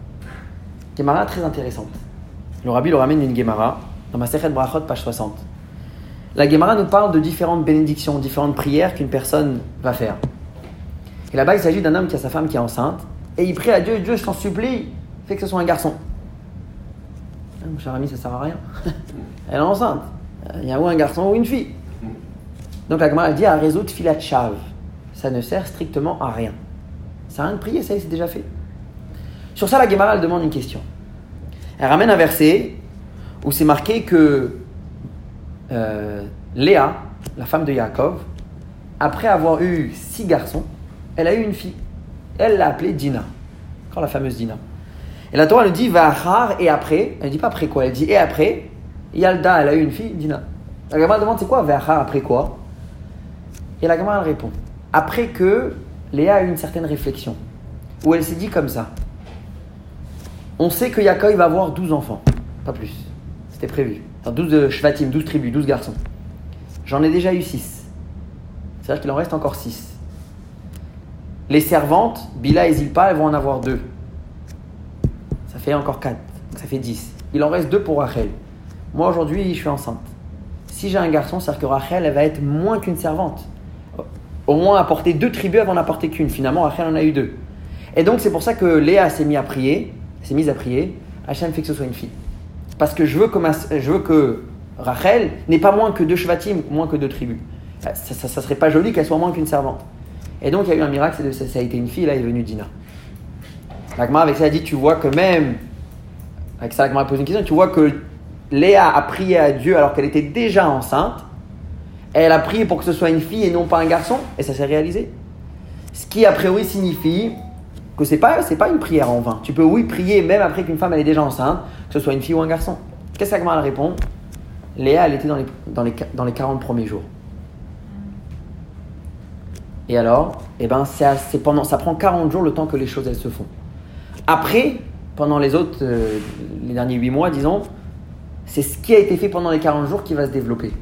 Gemara très intéressante. Le rabbi le ramène d'une Gemara dans ma Sechet Brachot, page 60. La Gemara nous parle de différentes bénédictions, différentes prières qu'une personne va faire. Et là-bas, il s'agit d'un homme qui a sa femme qui est enceinte et il prie à Dieu, Dieu, je t'en supplie, fais que ce soit un garçon. Ah, mon cher ami, ça sert à rien. (laughs) Elle est enceinte. Il y a ou un garçon ou une fille. Donc la Gemara dit à résoudre filat chave. Ça ne sert strictement à rien. Ça n'a rien de prier, ça c'est déjà fait. Sur ça, la Gemara elle demande une question. Elle ramène un verset où c'est marqué que euh, Léa, la femme de Yaakov, après avoir eu six garçons, elle a eu une fille. Elle l'a appelée Dina. Quand la fameuse Dina. Et la Torah elle dit Vahar et après. Elle ne dit pas après quoi, elle dit et après. Yalda, elle a eu une fille, Dina. La Gemara demande c'est quoi Vahar après quoi? Et la Gemara elle répond après que Léa a eu une certaine réflexion. Où elle s'est dit comme ça On sait que Yaakov va avoir 12 enfants, pas plus. C'était prévu. Enfin, 12 shvatim, 12 tribus, 12 garçons. J'en ai déjà eu 6. C'est-à-dire qu'il en reste encore 6. Les servantes, Bila et Zilpa, elles vont en avoir deux. Ça fait encore quatre. Ça fait dix. Il en reste deux pour Rachel. Moi, aujourd'hui, je suis enceinte. Si j'ai un garçon, c'est-à-dire que Rachel, elle va être moins qu'une servante. Au moins apporter deux tribus avant d'en apporter qu'une. Finalement, Rachel en a eu deux. Et donc c'est pour ça que Léa s'est mise à prier, s'est mise à prier. Hachem fait que ce soit une fille. Parce que je veux que, Rachel n'ait pas moins que deux Shvatim, moins que deux tribus. Ça, ça, serait pas joli qu'elle soit moins qu'une servante. Et donc il y a eu un miracle, de- ça, ça a été une fille, là est venue Dina. Avec ça a dit, tu vois que même, avec ça l'Agma a posé une question, tu vois que Léa a prié à Dieu alors qu'elle était déjà enceinte. Elle a prié pour que ce soit une fille et non pas un garçon, et ça s'est réalisé. Ce qui a priori signifie que c'est pas pas une prière en vain. Tu peux oui prier même après qu'une femme elle est déjà enceinte, que ce soit une fille ou un garçon. Qu'est-ce qu'Agma elle répond? Léa elle était dans les, dans les, dans les 40 premiers jours. Et alors, eh ben, c'est pendant, ça prend 40 jours le temps que les choses elles se font. Après, pendant les autres, euh, les derniers 8 mois, disons, c'est ce qui a été fait pendant les 40 jours qui va se développer.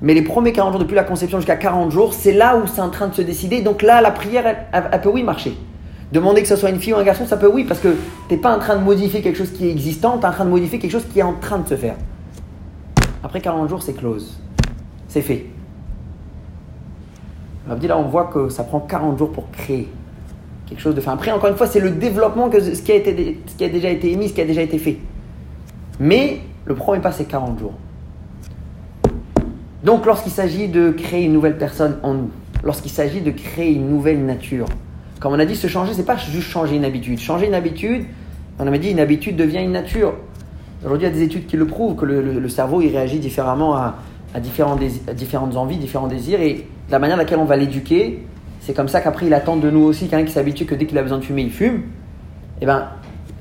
Mais les premiers 40 jours, depuis la conception jusqu'à 40 jours, c'est là où c'est en train de se décider. Donc là, la prière, elle peut oui marcher. Demander que ce soit une fille ou un garçon, ça peut oui, parce que tu n'es pas en train de modifier quelque chose qui est existant, tu es en train de modifier quelque chose qui est en train de se faire. Après 40 jours, c'est close. C'est fait. Abdi, là, on voit que ça prend 40 jours pour créer quelque chose de fait. Après, encore une fois, c'est le développement que ce qui, a été, ce qui a déjà été émis, ce qui a déjà été fait. Mais le premier pas, c'est 40 jours. Donc, lorsqu'il s'agit de créer une nouvelle personne en nous, lorsqu'il s'agit de créer une nouvelle nature, comme on a dit, se changer, c'est pas juste changer une habitude. Changer une habitude, on avait dit, une habitude devient une nature. Aujourd'hui, il y a des études qui le prouvent, que le, cerveau, il réagit différemment à, différentes envies, différents désirs, et la manière laquelle on va l'éduquer, c'est comme ça qu'après, il attend de nous aussi, quelqu'un qui s'habitue que dès qu'il a besoin de fumer, il fume. Et ben,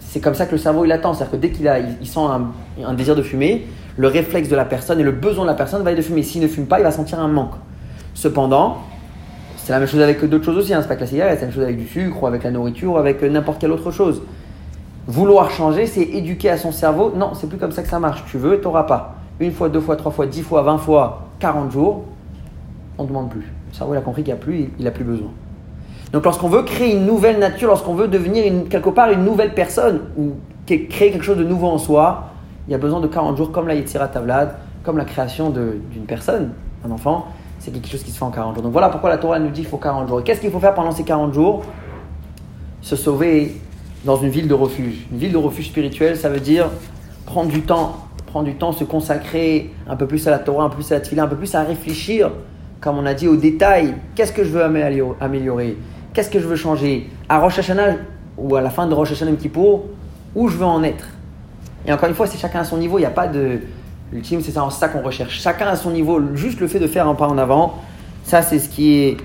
c'est comme ça que le cerveau, il attend. C'est-à-dire que dès qu'il a, il sent un, un désir de fumer, le réflexe de la personne et le besoin de la personne va être de fumer. S'il ne fume pas, il va sentir un manque. Cependant, c'est la même chose avec d'autres choses aussi. Hein. C'est pas que la cigarette, c'est la même chose avec du sucre ou avec la nourriture ou avec euh, n'importe quelle autre chose. Vouloir changer, c'est éduquer à son cerveau. Non, c'est plus comme ça que ça marche. Tu veux, tu n'auras pas. Une fois, deux fois, trois fois, dix fois, vingt fois, 40 jours, on ne demande plus. Le cerveau, a compris qu'il n'y a plus, il n'a plus besoin. Donc, lorsqu'on veut créer une nouvelle nature, lorsqu'on veut devenir quelque part une nouvelle personne ou créer quelque chose de nouveau en soi, il y a besoin de 40 jours, comme la Yetzira Tavlad, comme la création d'une personne, un enfant. C'est quelque chose qui se fait en 40 jours. Donc, voilà pourquoi la Torah nous dit qu'il faut 40 jours. Qu'est-ce qu'il faut faire pendant ces 40 jours? Se sauver dans une ville de refuge. Une ville de refuge spirituel, ça veut dire prendre du temps, prendre du temps, se consacrer un peu plus à la Torah, un peu plus à la Tefillah, un peu plus à réfléchir, comme on a dit, au détail. Qu'est-ce que je veux améliorer? Qu'est-ce que je veux changer? À Rosh Hashanah ou à la fin de Rosh Hashanah Kippour, où je veux en être? Et encore une fois, c'est chacun à son niveau, il n'y a pas de... L'ultime, c'est ça, ça qu'on recherche. Chacun à son niveau, juste le fait de faire un pas en avant, ça c'est ce qui est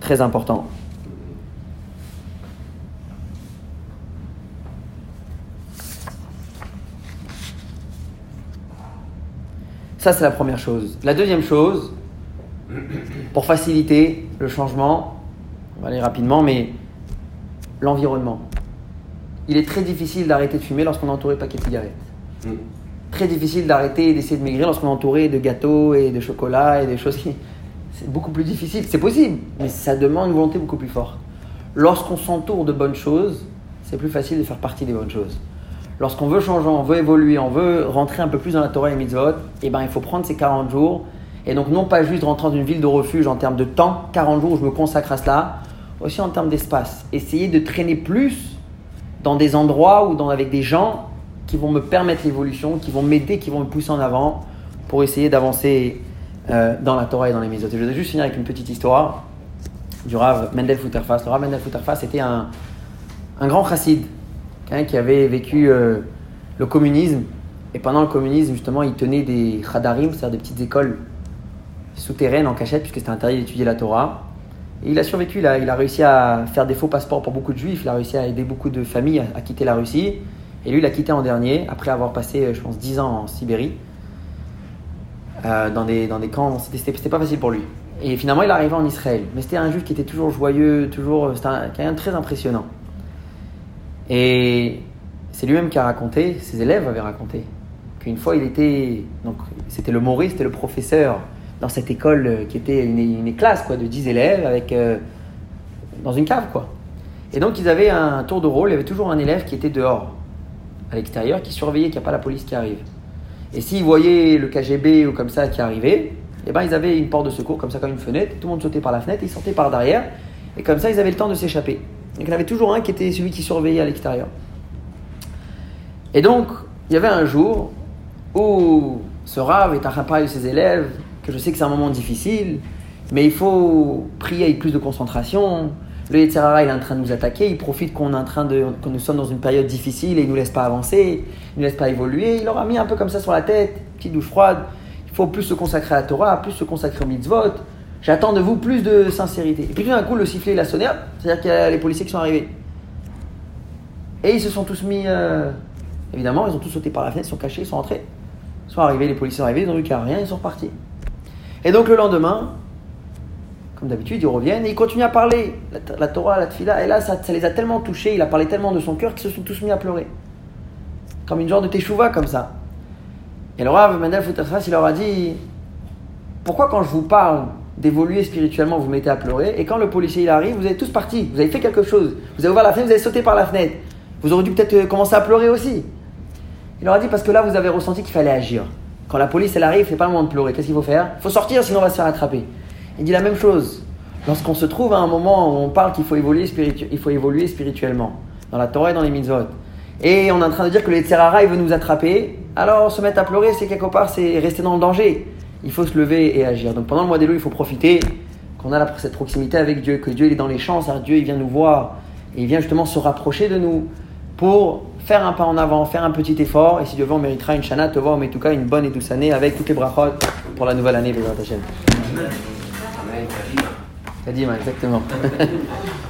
très important. Ça, c'est la première chose. La deuxième chose, pour faciliter le changement, on va aller rapidement, mais l'environnement. Il est très difficile d'arrêter de fumer lorsqu'on est entouré de paquets de cigarettes. Très difficile d'arrêter et d'essayer de maigrir lorsqu'on est entouré de gâteaux et de chocolat et des choses qui. C'est beaucoup plus difficile. C'est possible, mais ça demande une volonté beaucoup plus forte. Lorsqu'on s'entoure de bonnes choses, c'est plus facile de faire partie des bonnes choses. Lorsqu'on veut changer, on veut évoluer, on veut rentrer un peu plus dans la Torah et les mitzvot, eh ben, il faut prendre ces 40 jours. Et donc, non pas juste rentrer dans une ville de refuge en termes de temps, 40 jours où je me consacre à cela, aussi en termes d'espace. Essayer de traîner plus dans des endroits ou dans, avec des gens qui vont me permettre l'évolution, qui vont m'aider, qui vont me pousser en avant pour essayer d'avancer euh, dans la Torah et dans les mitzvot. Je vais juste finir avec une petite histoire du Rav Mendel Futterfas. Le Rav Mendel Futterfas était un, un grand chassid, quelqu'un qui avait vécu euh, le communisme. Et pendant le communisme, justement, il tenait des chadarim, c'est-à-dire des petites écoles souterraines en cachette, puisque c'était interdit d'étudier la Torah. Et il a survécu, il a, réussi à faire des faux passeports pour beaucoup de juifs, il a réussi à aider beaucoup de familles à quitter la Russie. Et lui, il a quitté en dernier, après avoir passé, euh, je pense, 10 ans en Sibérie, euh, dans, des, dans des camps. C'était- C'était c'était pas facile pour lui. Et finalement, il est arrivé en Israël. Mais c'était un juif qui était toujours joyeux, toujours. C'était un- quelqu'un de très impressionnant. Et c'est lui-même qui a raconté, ses élèves avaient raconté, qu'une fois il était. Donc, c'était le Maurice, c'était le professeur dans cette école euh, qui était une, une classe quoi, de 10 élèves avec, euh, dans une cave. quoi. Et donc, ils avaient un tour de rôle, il y avait toujours un élève qui était dehors, à l'extérieur, qui surveillait qu'il n'y a pas la police qui arrive. Et s'ils voyaient le KGB ou comme ça qui arrivait, eh ben, ils avaient une porte de secours, comme ça, comme une fenêtre, tout le monde sautait par la fenêtre, ils sortaient par derrière, et comme ça, ils avaient le temps de s'échapper. il y en avait toujours un qui était celui qui surveillait à l'extérieur. Et donc, il y avait un jour où ce rave est parler de ses élèves, que je sais que c'est un moment difficile, mais il faut prier avec plus de concentration. Le Yetzirara, il est en train de nous attaquer, il profite qu'on est en train de, que nous sommes dans une période difficile et il nous laisse pas avancer, il nous laisse pas évoluer. Il leur a mis un peu comme ça sur la tête, petite douche froide. Il faut plus se consacrer à la Torah, plus se consacrer au mitzvot. J'attends de vous plus de sincérité. Et puis tout d'un coup, le sifflet, il a sonné, c'est-à-dire qu'il y a les policiers qui sont arrivés. Et ils se sont tous mis, euh, évidemment, ils ont tous sauté par la fenêtre, ils sont cachés, ils sont entrés. Ils sont arrivés, les policiers sont arrivés, ils ont vu qu'il rien, ils sont repartis. Et donc le lendemain, comme d'habitude, ils reviennent et ils continuent à parler. La, Torah, la Tfila, et là, ça, les a tellement touchés, il a parlé tellement de son cœur qu'ils se sont tous mis à pleurer. Comme une genre de teshuva, comme ça. Et le Rav Mendel Futterfas, il leur a dit Pourquoi, quand je vous parle d'évoluer spirituellement, vous mettez à pleurer, et quand le policier arrive, vous êtes tous partis, vous avez fait quelque chose, vous avez ouvert la fenêtre, vous avez sauté par la fenêtre, vous auriez dû peut-être euh, commencer à pleurer aussi. Il leur a dit Parce que là, vous avez ressenti qu'il fallait agir. Quand la police elle arrive, c'est pas le moment de pleurer. Qu'est-ce qu'il faut faire? Il faut sortir, sinon on va se faire attraper. Il dit la même chose. Lorsqu'on se trouve à un moment où on parle qu'il faut évoluer, il faut évoluer spirituellement, dans la Torah et dans les mitzvot, et on est en train de dire que le Tzerara il veut nous attraper, alors se mettre à pleurer, c'est quelque part, c'est rester dans le danger. Il faut se lever et agir. Donc pendant le mois d'élo, il faut profiter qu'on a cette proximité avec Dieu, que Dieu est dans les champs, Dieu il vient nous voir, et il vient justement se rapprocher de nous pour faire un pas en avant, faire un petit effort, et si Dieu veut, on méritera une shana, tova, mais en tout cas une bonne et douce année avec toutes les brachot pour la nouvelle année, les Kadima, exactement. (laughs)